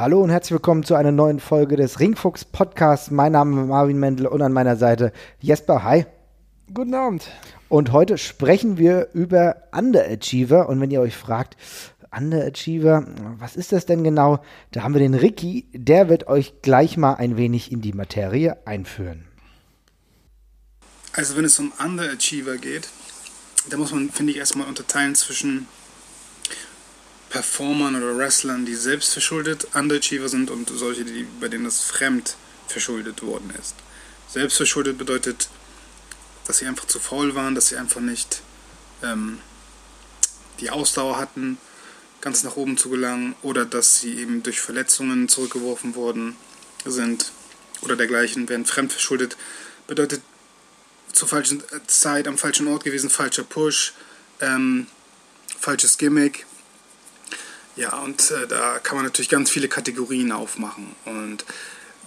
Hallo und herzlich willkommen zu einer neuen Folge des Ringfuchs Podcasts. Mein Name ist Marvin Mendel und an meiner Seite Jesper. Hi. Guten Abend. Und heute sprechen wir über Underachiever. Und wenn ihr euch fragt, Underachiever, was ist das denn genau? Da haben wir den Ricky, der wird euch gleich mal ein wenig in die Materie einführen. Also wenn es um Underachiever geht, da muss man, finde ich, erstmal unterteilen zwischen Performern oder Wrestlern, die selbst verschuldet Underachiever sind und solche, die, bei denen das fremd verschuldet worden ist. Selbstverschuldet bedeutet, dass sie einfach zu faul waren, dass sie einfach nicht ähm, die Ausdauer hatten, ganz nach oben zu gelangen oder dass sie eben durch Verletzungen zurückgeworfen worden sind oder dergleichen, werden fremdverschuldet. Bedeutet zur falschen Zeit am falschen Ort gewesen, falscher Push, ähm, falsches Gimmick, ja, und äh, da kann man natürlich ganz viele Kategorien aufmachen. Und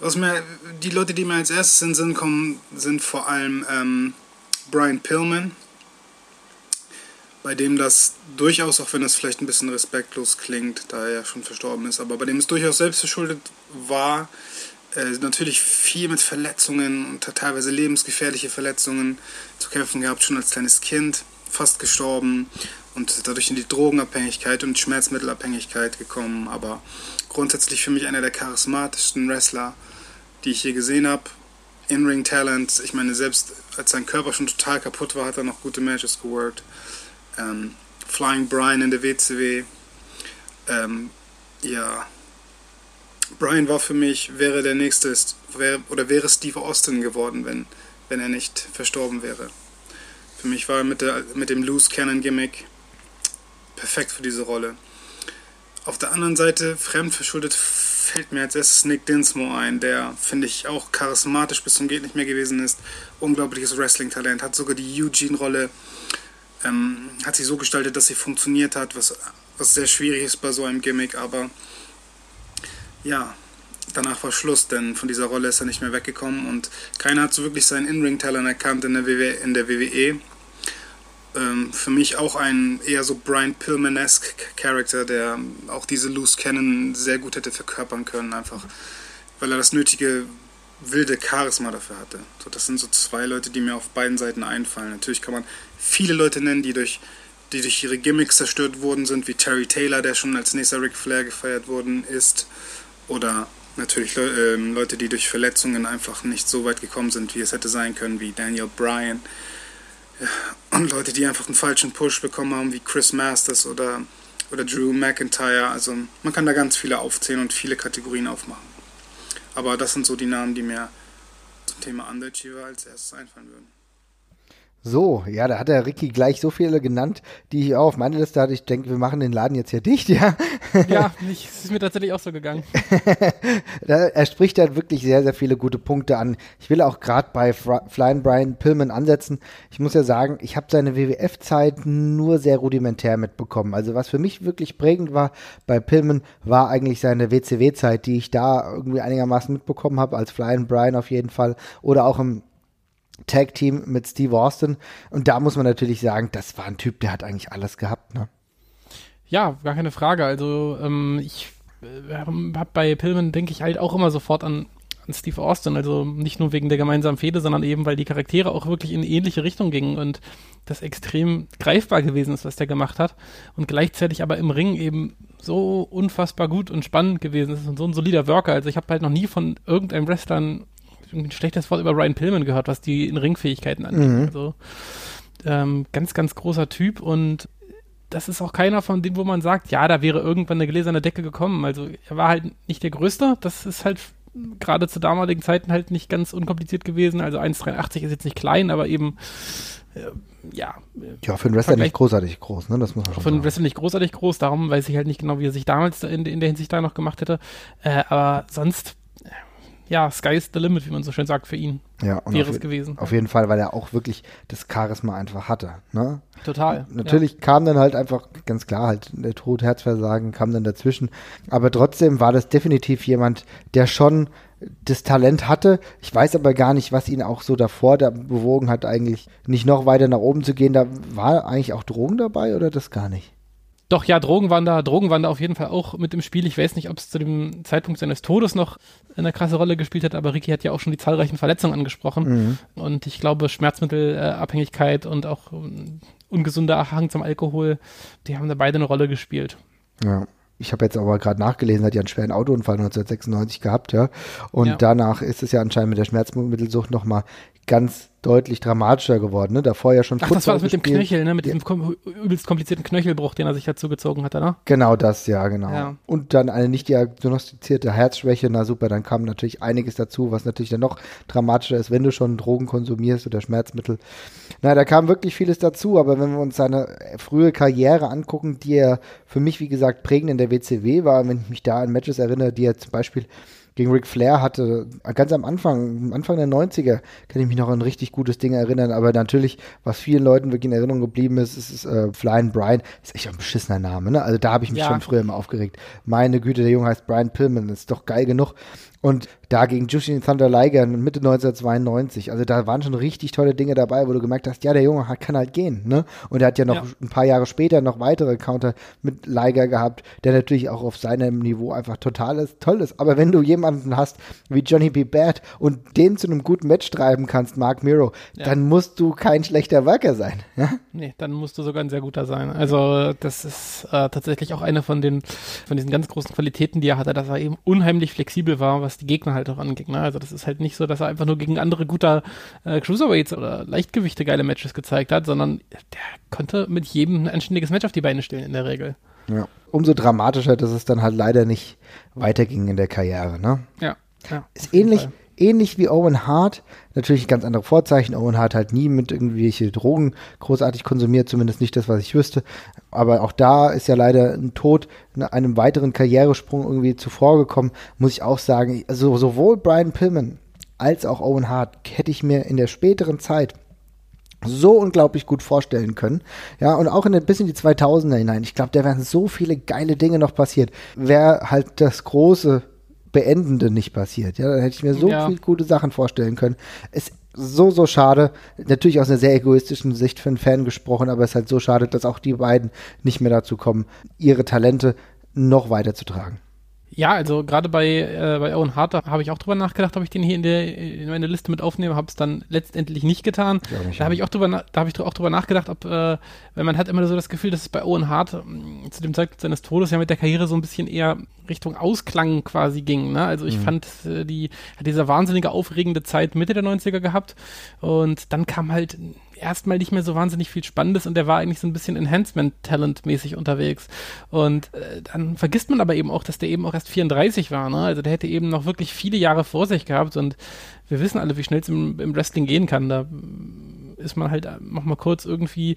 was mir, die Leute, die mir als erstes in den Sinn kommen, sind vor allem ähm, Brian Pillman, bei dem das durchaus, auch wenn das vielleicht ein bisschen respektlos klingt, da er ja schon verstorben ist, aber bei dem es durchaus selbstverschuldet war, äh, natürlich viel mit Verletzungen und teilweise lebensgefährliche Verletzungen zu kämpfen gehabt, schon als kleines Kind, fast gestorben und dadurch in die Drogenabhängigkeit und Schmerzmittelabhängigkeit gekommen. Aber grundsätzlich für mich einer der charismatischsten Wrestler, die ich je gesehen habe. In-Ring-Talent, ich meine, selbst als sein Körper schon total kaputt war, hat er noch gute Matches geworkt. Ähm, Flying Brian in der WCW. Ähm, ja, Brian war für mich, wäre der nächste, wäre, oder wäre Steve Austin geworden, wenn, wenn er nicht verstorben wäre. Für mich war er mit, der, mit dem Loose Cannon Gimmick perfekt für diese Rolle. Auf der anderen Seite, fremdverschuldet, fällt mir als erstes Nick Dinsmore ein, der, finde ich, auch charismatisch bis zum Geht nicht mehr gewesen ist. Unglaubliches Wrestling-Talent, hat sogar die Eugene-Rolle, ähm, hat sich so gestaltet, dass sie funktioniert hat, was, was sehr schwierig ist bei so einem Gimmick, aber ja, danach war Schluss, denn von dieser Rolle ist er nicht mehr weggekommen und keiner hat so wirklich seinen In-Ring-Talent erkannt in der, WWE, in der WWE ähm, für mich auch ein eher so Brian Pillman-esque Charakter, der auch diese Loose Cannon sehr gut hätte verkörpern können, einfach weil er das nötige wilde Charisma dafür hatte. So, das sind so zwei Leute, die mir auf beiden Seiten einfallen. Natürlich kann man viele Leute nennen, die durch, die durch ihre Gimmicks zerstört worden sind, wie Terry Taylor, der schon als nächster Ric Flair gefeiert worden ist, oder natürlich Le äh, Leute, die durch Verletzungen einfach nicht so weit gekommen sind, wie es hätte sein können, wie Daniel Bryan. Und Leute, die einfach einen falschen Push bekommen haben, wie Chris Masters oder, oder Drew McIntyre. Also man kann da ganz viele aufzählen und viele Kategorien aufmachen. Aber das sind so die Namen, die mir zum Thema Underachiever als erstes einfallen würden. So, ja, da hat der Ricky gleich so viele genannt, die ich auch auf meine Liste hatte. Ich denke, wir machen den Laden jetzt hier dicht, ja. Ja, nicht, es ist mir tatsächlich auch so gegangen. er spricht halt wirklich sehr, sehr viele gute Punkte an. Ich will auch gerade bei Flying Brian Pillman ansetzen. Ich muss ja sagen, ich habe seine WWF-Zeit nur sehr rudimentär mitbekommen. Also was für mich wirklich prägend war bei Pillman, war eigentlich seine WCW-Zeit, die ich da irgendwie einigermaßen mitbekommen habe, als Flying Brian auf jeden Fall. Oder auch im Tag Team mit Steve Austin. Und da muss man natürlich sagen, das war ein Typ, der hat eigentlich alles gehabt, ne? Ja, gar keine Frage. Also ähm, ich äh, habe bei Pillman, denke ich halt auch immer sofort an, an Steve Austin. Also nicht nur wegen der gemeinsamen Fehde, sondern eben, weil die Charaktere auch wirklich in ähnliche Richtung gingen und das extrem greifbar gewesen ist, was der gemacht hat. Und gleichzeitig aber im Ring eben so unfassbar gut und spannend gewesen ist und so ein solider Worker. Also ich habe halt noch nie von irgendeinem Wrestler ein schlechtes Wort über Ryan Pillman gehört, was die in Ringfähigkeiten angeht. Mhm. Also ähm, ganz, ganz großer Typ und das ist auch keiner von denen, wo man sagt, ja, da wäre irgendwann eine gläserne Decke gekommen. Also er war halt nicht der Größte. Das ist halt gerade zu damaligen Zeiten halt nicht ganz unkompliziert gewesen. Also 1,83 ist jetzt nicht klein, aber eben äh, ja. Ja, für den Wrestler nicht großartig groß, ne? Das muss man schon Für den Wrestler nicht großartig groß, darum weiß ich halt nicht genau, wie er sich damals in, in der Hinsicht da noch gemacht hätte. Äh, aber sonst ja, Sky's the limit, wie man so schön sagt, für ihn. Ja, und wäre es gewesen. Auf jeden Fall, weil er auch wirklich das Charisma einfach hatte. Ne? Total. Natürlich ja. kam dann halt einfach, ganz klar, halt der Tod, Herzversagen kam dann dazwischen. Aber trotzdem war das definitiv jemand, der schon das Talent hatte. Ich weiß aber gar nicht, was ihn auch so davor da bewogen hat, eigentlich nicht noch weiter nach oben zu gehen. Da war eigentlich auch Drogen dabei oder das gar nicht? Doch, ja, Drogen waren da, Drogen waren da auf jeden Fall auch mit im Spiel. Ich weiß nicht, ob es zu dem Zeitpunkt seines Todes noch eine krasse Rolle gespielt hat, aber Ricky hat ja auch schon die zahlreichen Verletzungen angesprochen. Mhm. Und ich glaube, Schmerzmittelabhängigkeit und auch um, ungesunder Hang zum Alkohol, die haben da beide eine Rolle gespielt. Ja ich habe jetzt aber gerade nachgelesen, hat ja einen schweren Autounfall 1996 gehabt, ja. Und ja. danach ist es ja anscheinend mit der Schmerzmittelsucht nochmal ganz deutlich dramatischer geworden. Ne? Davor ja schon Ach, das war das mit dem Knöchel, ne? mit diesem kom übelst komplizierten Knöchelbruch, den er sich dazu gezogen hatte, ne? Genau das, ja, genau. Ja. Und dann eine nicht diagnostizierte Herzschwäche, na super, dann kam natürlich einiges dazu, was natürlich dann noch dramatischer ist, wenn du schon Drogen konsumierst oder Schmerzmittel. Na, da kam wirklich vieles dazu, aber wenn wir uns seine frühe Karriere angucken, die er für mich, wie gesagt, prägend in der WCW war, wenn ich mich da an Matches erinnere, die er zum Beispiel gegen Ric Flair hatte, ganz am Anfang, Anfang der 90er, kann ich mich noch an ein richtig gutes Ding erinnern, aber natürlich, was vielen Leuten wirklich in Erinnerung geblieben ist, ist, ist äh, Flying Brian, ist echt ein beschissener Name, ne? Also da habe ich mich ja. schon früher immer aufgeregt. Meine Güte, der Junge heißt Brian Pillman, ist doch geil genug. Und da gegen Jushin Thunder Liger Mitte 1992. Also da waren schon richtig tolle Dinge dabei, wo du gemerkt hast, ja, der Junge kann halt gehen, ne? Und er hat ja noch ja. ein paar Jahre später noch weitere Counter mit Liger gehabt, der natürlich auch auf seinem Niveau einfach total ist, toll ist. Aber wenn du jemanden hast wie Johnny B. Bad und den zu einem guten Match treiben kannst, Mark Miro, ja. dann musst du kein schlechter Worker sein. Ja? Nee, dann musst du sogar ein sehr guter sein. Also das ist äh, tatsächlich auch eine von den von diesen ganz großen Qualitäten, die er hatte, dass er eben unheimlich flexibel war, was was die Gegner halt auch angeht. Ne? Also das ist halt nicht so, dass er einfach nur gegen andere guter äh, Cruiserweights oder Leichtgewichte geile Matches gezeigt hat, sondern der konnte mit jedem ein anständiges Match auf die Beine stellen in der Regel. Ja. Umso dramatischer, dass es dann halt leider nicht weiterging in der Karriere, ne? Ja. ja ist ähnlich, Fall ähnlich wie Owen Hart, natürlich ganz andere Vorzeichen. Owen Hart halt nie mit irgendwelche Drogen großartig konsumiert, zumindest nicht das, was ich wüsste. Aber auch da ist ja leider ein Tod einem weiteren Karrieresprung irgendwie zuvor gekommen, muss ich auch sagen. Also sowohl Brian Pillman als auch Owen Hart hätte ich mir in der späteren Zeit so unglaublich gut vorstellen können. Ja, und auch in ein bisschen die 2000er hinein. Ich glaube, da wären so viele geile Dinge noch passiert. Wäre halt das große Beendende nicht passiert. Ja, dann hätte ich mir so ja. viele gute Sachen vorstellen können. Es ist so, so schade. Natürlich aus einer sehr egoistischen Sicht für einen Fan gesprochen, aber es ist halt so schade, dass auch die beiden nicht mehr dazu kommen, ihre Talente noch weiter zu tragen. Ja, also gerade bei, äh, bei Owen Hart habe ich auch drüber nachgedacht, ob ich den hier in, der, in meine Liste mit aufnehme, habe es dann letztendlich nicht getan. Nicht da habe ich auch drüber, da habe ich auch drüber nachgedacht, ob, äh, weil man hat immer so das Gefühl, dass es bei Owen Hart äh, zu dem Zeitpunkt seines Todes ja mit der Karriere so ein bisschen eher Richtung Ausklang quasi ging. Ne? Also ich mhm. fand, äh, die hat diese wahnsinnige aufregende Zeit Mitte der 90er gehabt und dann kam halt erstmal nicht mehr so wahnsinnig viel Spannendes und der war eigentlich so ein bisschen Enhancement-Talent-mäßig unterwegs. Und äh, dann vergisst man aber eben auch, dass der eben auch erst 34 war. Ne? Also der hätte eben noch wirklich viele Jahre vor sich gehabt und wir wissen alle, wie schnell es im, im Wrestling gehen kann. Da ist man halt noch mal kurz irgendwie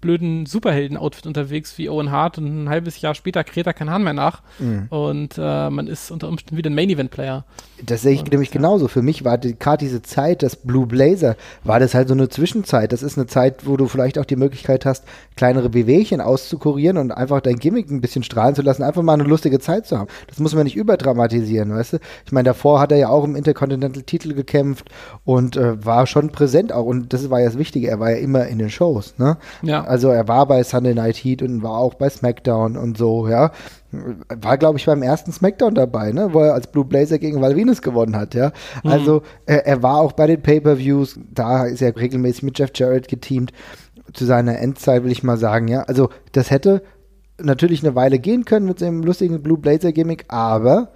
blöden Superhelden-Outfit unterwegs wie Owen Hart und ein halbes Jahr später kräht er kein Hahn mehr nach mhm. und äh, man ist unter Umständen wieder ein Main-Event-Player. Das sehe ich und, nämlich ja. genauso. Für mich war gerade diese Zeit, das Blue Blazer, war das halt so eine Zwischenzeit. Das ist eine Zeit, wo du vielleicht auch die Möglichkeit hast, kleinere Bewegchen auszukurieren und einfach dein Gimmick ein bisschen strahlen zu lassen, einfach mal eine lustige Zeit zu haben. Das muss man nicht überdramatisieren, weißt du? Ich meine, davor hat er ja auch im Intercontinental-Titel gekämpft und äh, war schon präsent auch und das war ja das Wichtige, er war ja immer in den Shows, ne? Ja. Also er war bei Sunday Night Heat und war auch bei SmackDown und so, ja. War, glaube ich, beim ersten SmackDown dabei, ne? Wo er als Blue Blazer gegen Valvinus gewonnen hat, ja. Mhm. Also er, er war auch bei den Pay-Per-Views, da ist er regelmäßig mit Jeff Jarrett geteamt. Zu seiner Endzeit will ich mal sagen, ja. Also das hätte natürlich eine Weile gehen können mit seinem lustigen Blue Blazer Gimmick, aber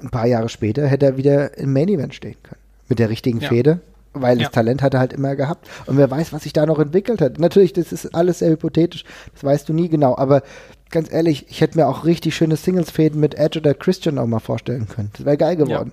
ein paar Jahre später hätte er wieder im Main Event stehen können. Mit der richtigen ja. Fehde weil ja. das Talent hat er halt immer gehabt. Und wer weiß, was sich da noch entwickelt hat. Natürlich, das ist alles sehr hypothetisch, das weißt du nie genau, aber ganz ehrlich, ich hätte mir auch richtig schöne Singles-Fäden mit Edge oder Christian auch mal vorstellen können. Das wäre geil geworden.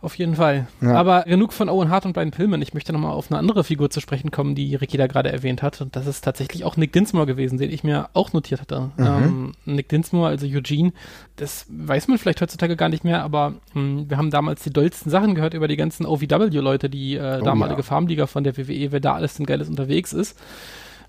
Auf jeden Fall. Ja. Aber genug von Owen Hart und Brian Pillman. Ich möchte nochmal auf eine andere Figur zu sprechen kommen, die Ricky da gerade erwähnt hat. Und das ist tatsächlich auch Nick Dinsmore gewesen, den ich mir auch notiert hatte. Mhm. Ähm, Nick Dinsmore, also Eugene, das weiß man vielleicht heutzutage gar nicht mehr, aber ähm, wir haben damals die dollsten Sachen gehört über die ganzen OVW-Leute, die äh, damalige oh, ja. Farmliga von der WWE, wer da alles denn Geiles unterwegs ist.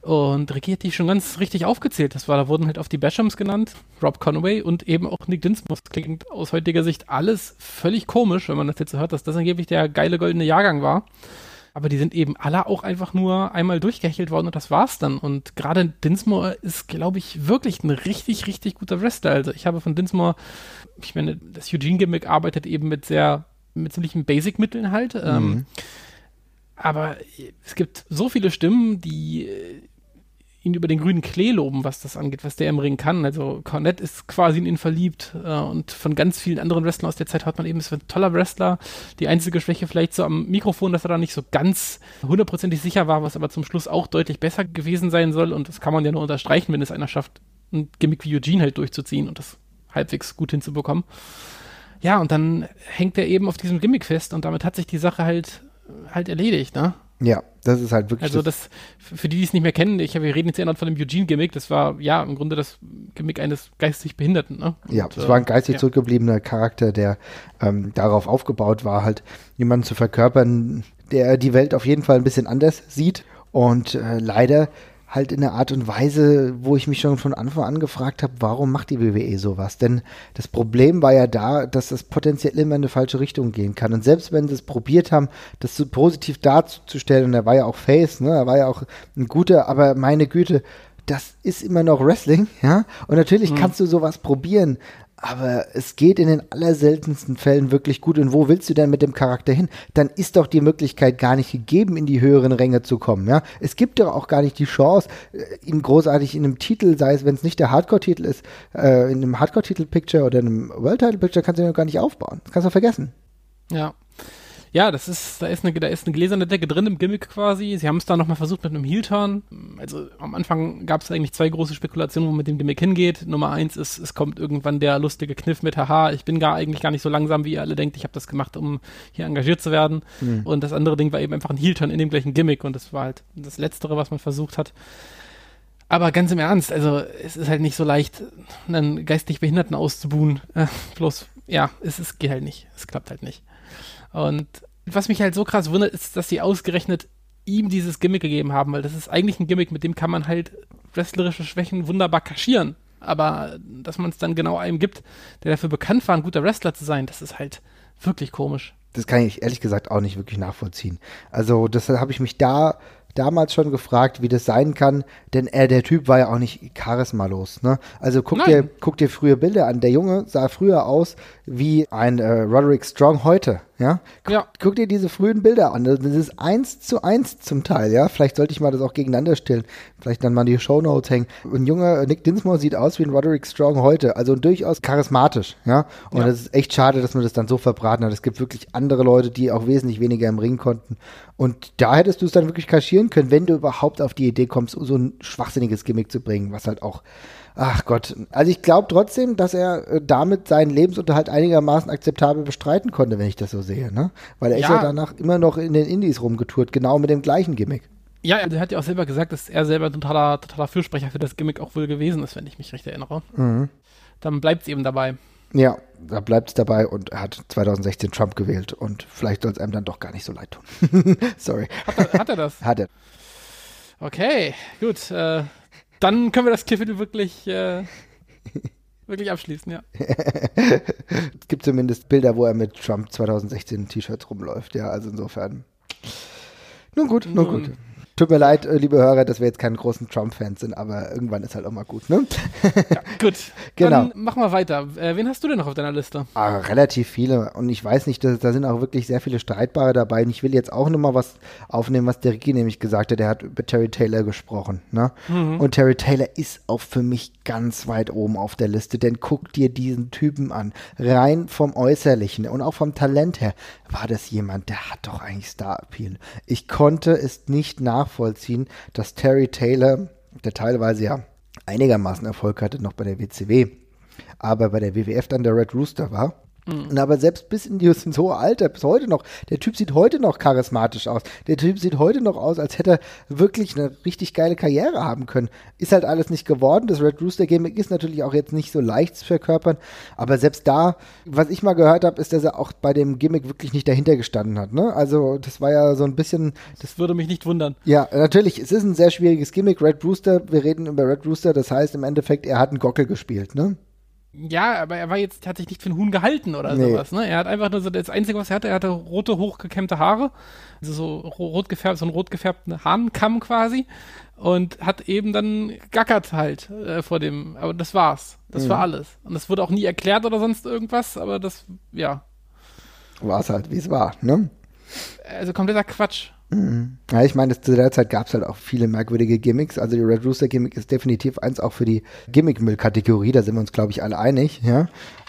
Und Ricky hat die schon ganz richtig aufgezählt. Das war, da wurden halt auf die Bashams genannt, Rob Conway und eben auch Nick Dinsmore. Das klingt aus heutiger Sicht alles völlig komisch, wenn man das jetzt so hört, dass das angeblich der geile goldene Jahrgang war. aber die sind eben alle auch einfach nur einmal durchgehechelt worden und das war's dann. Und gerade Dinsmore ist, glaube ich, wirklich ein richtig, richtig guter Wrestler. Also ich habe von Dinsmore, ich meine, das Eugene-Gimmick arbeitet eben mit sehr, mit ziemlichen Basic-Mitteln halt. Ähm, mhm. Ähm, aber es gibt so viele Stimmen, die ihn über den grünen Klee loben, was das angeht, was der im Ring kann. Also Cornette ist quasi in ihn verliebt äh, und von ganz vielen anderen Wrestlern aus der Zeit hört man eben, es wird ein toller Wrestler. Die einzige Schwäche vielleicht so am Mikrofon, dass er da nicht so ganz hundertprozentig sicher war, was aber zum Schluss auch deutlich besser gewesen sein soll und das kann man ja nur unterstreichen, wenn es einer schafft, ein Gimmick wie Eugene halt durchzuziehen und das halbwegs gut hinzubekommen. Ja, und dann hängt er eben auf diesem Gimmick fest und damit hat sich die Sache halt halt erledigt, ne? Ja, das ist halt wirklich. Also das, für die, die es nicht mehr kennen, ich, wir reden jetzt ja von dem Eugene-Gimmick, das war ja im Grunde das Gimmick eines geistig Behinderten. Ne? Ja, es war ein geistig ja. zurückgebliebener Charakter, der ähm, darauf aufgebaut war, halt jemanden zu verkörpern, der die Welt auf jeden Fall ein bisschen anders sieht. Und äh, leider halt in einer Art und Weise, wo ich mich schon von Anfang an gefragt habe, warum macht die WWE sowas? Denn das Problem war ja da, dass das potenziell immer in eine falsche Richtung gehen kann. Und selbst wenn sie es probiert haben, das so positiv darzustellen, und er war ja auch Face, ne, er war ja auch ein guter, aber meine Güte, das ist immer noch Wrestling, ja. Und natürlich mhm. kannst du sowas probieren, aber es geht in den allerseltensten Fällen wirklich gut. Und wo willst du denn mit dem Charakter hin? Dann ist doch die Möglichkeit gar nicht gegeben, in die höheren Ränge zu kommen. Ja? Es gibt doch auch gar nicht die Chance, äh, ihn großartig in einem Titel, sei es, wenn es nicht der Hardcore-Titel ist, äh, in einem Hardcore-Titel-Picture oder in einem World-Title-Picture kannst du ihn doch gar nicht aufbauen. Das kannst du vergessen. Ja. Ja, das ist, da ist eine, da ist eine gläserne Decke drin im Gimmick quasi. Sie haben es da nochmal versucht mit einem Heel-Turn. Also am Anfang gab es eigentlich zwei große Spekulationen, wo man mit dem Gimmick hingeht. Nummer eins ist, es kommt irgendwann der lustige Kniff mit, haha, ich bin gar eigentlich gar nicht so langsam, wie ihr alle denkt. Ich habe das gemacht, um hier engagiert zu werden. Mhm. Und das andere Ding war eben einfach ein Heel-Turn in dem gleichen Gimmick. Und das war halt das Letztere, was man versucht hat. Aber ganz im Ernst, also es ist halt nicht so leicht, einen geistig Behinderten auszubuhen. Äh, bloß, ja, es, es geht halt nicht. Es klappt halt nicht. Und was mich halt so krass wundert, ist, dass sie ausgerechnet ihm dieses Gimmick gegeben haben, weil das ist eigentlich ein Gimmick, mit dem kann man halt wrestlerische Schwächen wunderbar kaschieren. Aber dass man es dann genau einem gibt, der dafür bekannt war, ein guter Wrestler zu sein, das ist halt wirklich komisch. Das kann ich ehrlich gesagt auch nicht wirklich nachvollziehen. Also, das habe ich mich da damals schon gefragt, wie das sein kann, denn er, der Typ war ja auch nicht charismalos. Ne? Also guck dir, guck dir frühe Bilder an. Der Junge sah früher aus wie ein äh, Roderick Strong heute. Ja? Guck, ja. guck dir diese frühen Bilder an. Das ist eins zu eins zum Teil. Ja, vielleicht sollte ich mal das auch gegeneinander stellen. Vielleicht dann mal die Shownotes hängen. Ein junger Nick Dinsmore sieht aus wie ein Roderick Strong heute. Also durchaus charismatisch. Ja, und ja. das ist echt schade, dass man das dann so verbraten hat. Es gibt wirklich andere Leute, die auch wesentlich weniger im Ring konnten. Und da hättest du es dann wirklich kaschieren können, wenn du überhaupt auf die Idee kommst, so ein schwachsinniges Gimmick zu bringen, was halt auch Ach Gott. Also ich glaube trotzdem, dass er äh, damit seinen Lebensunterhalt einigermaßen akzeptabel bestreiten konnte, wenn ich das so sehe, ne? Weil er ja. ist ja danach immer noch in den Indies rumgetourt, genau mit dem gleichen Gimmick. Ja, er hat ja auch selber gesagt, dass er selber totaler, totaler Fürsprecher für das Gimmick auch wohl gewesen ist, wenn ich mich recht erinnere. Mhm. Dann bleibt es eben dabei. Ja, da bleibt es dabei und er hat 2016 Trump gewählt und vielleicht soll es einem dann doch gar nicht so leid tun. Sorry. Hat er, hat er das? Hat er. Okay, gut. Äh, dann können wir das Kapitel wirklich, äh, wirklich abschließen, ja. es gibt zumindest Bilder, wo er mit Trump 2016 T-Shirts rumläuft, ja, also insofern. Nun gut, nun, nun gut. Tut mir leid, äh, liebe Hörer, dass wir jetzt keine großen Trump-Fans sind, aber irgendwann ist halt auch mal gut, ne? Ja, gut. genau. Dann machen wir weiter. Äh, wen hast du denn noch auf deiner Liste? Ah, relativ viele. Und ich weiß nicht, da, da sind auch wirklich sehr viele Streitbare dabei. Und ich will jetzt auch nochmal was aufnehmen, was der Ricky nämlich gesagt hat. Der hat über Terry Taylor gesprochen, ne? Mhm. Und Terry Taylor ist auch für mich ganz weit oben auf der Liste, denn guck dir diesen Typen an. Rein vom Äußerlichen und auch vom Talent her war das jemand, der hat doch eigentlich Star-Appeal. Ich konnte es nicht nach nachvollziehen, dass Terry Taylor, der teilweise ja einigermaßen Erfolg hatte, noch bei der WCW, aber bei der WWF dann der Red Rooster war Mhm. Aber selbst bis in dieses hohe Alter, bis heute noch, der Typ sieht heute noch charismatisch aus. Der Typ sieht heute noch aus, als hätte er wirklich eine richtig geile Karriere haben können. Ist halt alles nicht geworden. Das Red Rooster Gimmick ist natürlich auch jetzt nicht so leicht zu verkörpern. Aber selbst da, was ich mal gehört habe, ist, dass er auch bei dem Gimmick wirklich nicht dahinter gestanden hat. Ne? Also das war ja so ein bisschen. Das würde mich nicht wundern. Ja, natürlich. Es ist ein sehr schwieriges Gimmick. Red Rooster, wir reden über Red Rooster, das heißt im Endeffekt, er hat einen Gockel gespielt. Ne? Ja, aber er war jetzt, hat sich nicht für ein Huhn gehalten oder nee. sowas, ne? Er hat einfach nur so, das Einzige, was er hatte, er hatte rote, hochgekämmte Haare, also so rot gefärbt, so einen rot gefärbten Hahnkamm quasi und hat eben dann gackert halt äh, vor dem, aber das war's. Das mhm. war alles. Und das wurde auch nie erklärt oder sonst irgendwas, aber das, ja. War es halt, wie es war, ne? Also kompletter Quatsch. Mhm. Ja, ich meine, zu der Zeit gab es halt auch viele merkwürdige Gimmicks. Also die Red Rooster Gimmick ist definitiv eins auch für die Gimmick-Müll-Kategorie, da sind wir uns, glaube ich, alle einig, ja.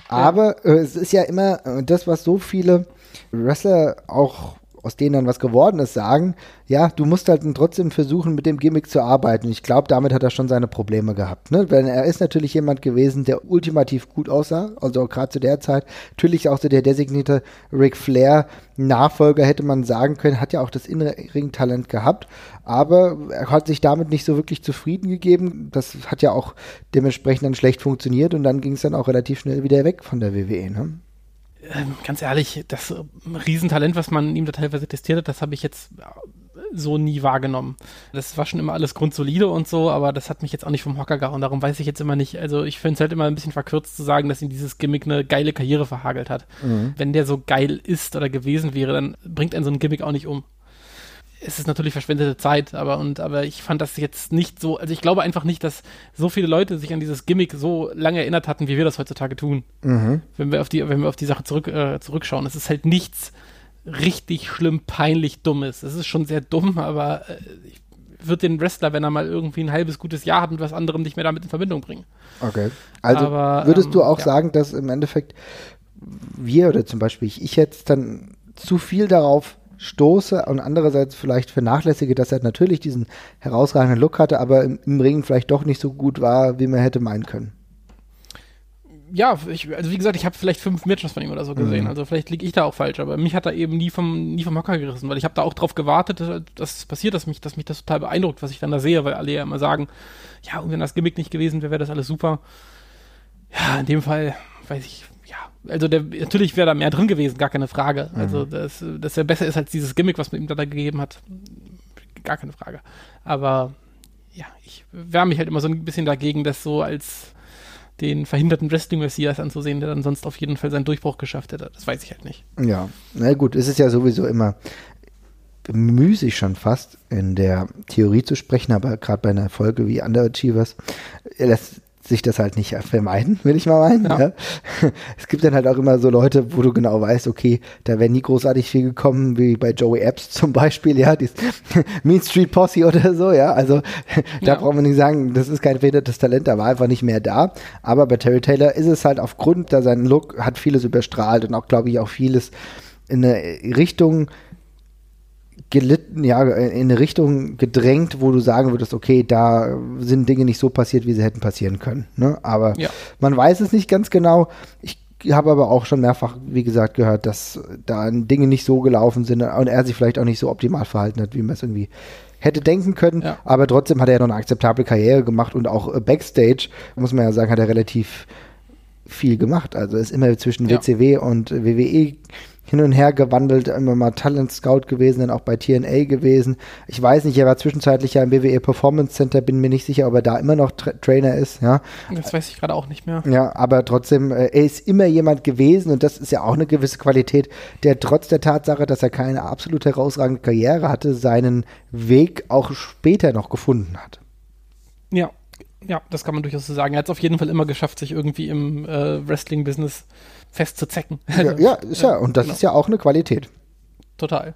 Aber ja. Äh, es ist ja immer äh, das, was so viele Wrestler auch aus denen dann was geworden ist, sagen, ja, du musst halt trotzdem versuchen, mit dem Gimmick zu arbeiten. Ich glaube, damit hat er schon seine Probleme gehabt. Ne? Weil er ist natürlich jemand gewesen, der ultimativ gut aussah, also gerade zu der Zeit. Natürlich auch so der designierte Ric Flair Nachfolger, hätte man sagen können, hat ja auch das innere Ringtalent gehabt, aber er hat sich damit nicht so wirklich zufrieden gegeben. Das hat ja auch dementsprechend dann schlecht funktioniert und dann ging es dann auch relativ schnell wieder weg von der WWE. Ne? Ähm, ganz ehrlich, das äh, Riesentalent, was man ihm da teilweise testiert hat, das habe ich jetzt äh, so nie wahrgenommen. Das war schon immer alles grundsolide und so, aber das hat mich jetzt auch nicht vom Hocker gehauen. Darum weiß ich jetzt immer nicht. Also ich finde es halt immer ein bisschen verkürzt zu sagen, dass ihm dieses Gimmick eine geile Karriere verhagelt hat. Mhm. Wenn der so geil ist oder gewesen wäre, dann bringt einen so ein Gimmick auch nicht um es ist natürlich verschwendete Zeit, aber und aber ich fand das jetzt nicht so, also ich glaube einfach nicht, dass so viele Leute sich an dieses Gimmick so lange erinnert hatten, wie wir das heutzutage tun. Mhm. Wenn wir auf die, wenn wir auf die Sache zurück, äh, zurückschauen. Es ist halt nichts richtig schlimm, peinlich Dummes. Es ist schon sehr dumm, aber äh, ich würde den Wrestler, wenn er mal irgendwie ein halbes gutes Jahr hat, mit was anderem nicht mehr damit in Verbindung bringen. Okay. Also aber, würdest ähm, du auch ja. sagen, dass im Endeffekt wir oder zum Beispiel ich, ich jetzt dann zu viel darauf stoße und andererseits vielleicht vernachlässige, dass er natürlich diesen herausragenden Look hatte, aber im, im Ring vielleicht doch nicht so gut war, wie man hätte meinen können. Ja, ich, also wie gesagt, ich habe vielleicht fünf Matches von ihm oder so gesehen. Mhm. Also vielleicht liege ich da auch falsch, aber mich hat er eben nie vom, nie vom Hocker gerissen, weil ich habe da auch drauf gewartet, dass es passiert, dass mich, dass mich das total beeindruckt, was ich dann da sehe, weil alle ja immer sagen, ja, und wenn das Gimmick nicht gewesen wäre, wäre das alles super. Ja, in dem Fall, weiß ich, also der, natürlich wäre da mehr drin gewesen, gar keine Frage. Mhm. Also dass, dass er besser ist als dieses Gimmick, was man ihm da, da gegeben hat, gar keine Frage. Aber ja, ich wärme mich halt immer so ein bisschen dagegen, das so als den verhinderten Wrestling-Messias anzusehen, der dann sonst auf jeden Fall seinen Durchbruch geschafft hätte. Das weiß ich halt nicht. Ja, na gut, es ist ja sowieso immer müßig schon fast in der Theorie zu sprechen, aber gerade bei einer Folge wie Underachievers lässt sich das halt nicht vermeiden, will ich mal meinen. Ja. Ja. Es gibt dann halt auch immer so Leute, wo du genau weißt, okay, da wäre nie großartig viel gekommen, wie bei Joey Epps zum Beispiel, ja, die Mean Street Posse oder so, ja. Also da ja. braucht man nicht sagen, das ist kein verhindertes Talent, da war einfach nicht mehr da. Aber bei Terry Taylor ist es halt aufgrund, da sein Look hat vieles überstrahlt und auch, glaube ich, auch vieles in eine Richtung gelitten, ja, in eine Richtung gedrängt, wo du sagen würdest, okay, da sind Dinge nicht so passiert, wie sie hätten passieren können. Ne? Aber ja. man weiß es nicht ganz genau. Ich habe aber auch schon mehrfach, wie gesagt, gehört, dass da Dinge nicht so gelaufen sind und er sich vielleicht auch nicht so optimal verhalten hat, wie man es irgendwie hätte denken können. Ja. Aber trotzdem hat er ja noch eine akzeptable Karriere gemacht und auch äh, Backstage, muss man ja sagen, hat er relativ viel gemacht. Also ist immer zwischen ja. WCW und WWE hin und her gewandelt, immer mal Talent Scout gewesen, dann auch bei TNA gewesen. Ich weiß nicht, er war zwischenzeitlich ja im WWE Performance Center, bin mir nicht sicher, ob er da immer noch Tra Trainer ist, ja. Das weiß ich gerade auch nicht mehr. Ja, aber trotzdem, äh, er ist immer jemand gewesen und das ist ja auch eine gewisse Qualität, der trotz der Tatsache, dass er keine absolut herausragende Karriere hatte, seinen Weg auch später noch gefunden hat. Ja, ja, das kann man durchaus so sagen. Er hat es auf jeden Fall immer geschafft, sich irgendwie im äh, Wrestling-Business festzuzecken. Ja, ja, ist ja, und das genau. ist ja auch eine Qualität. Total.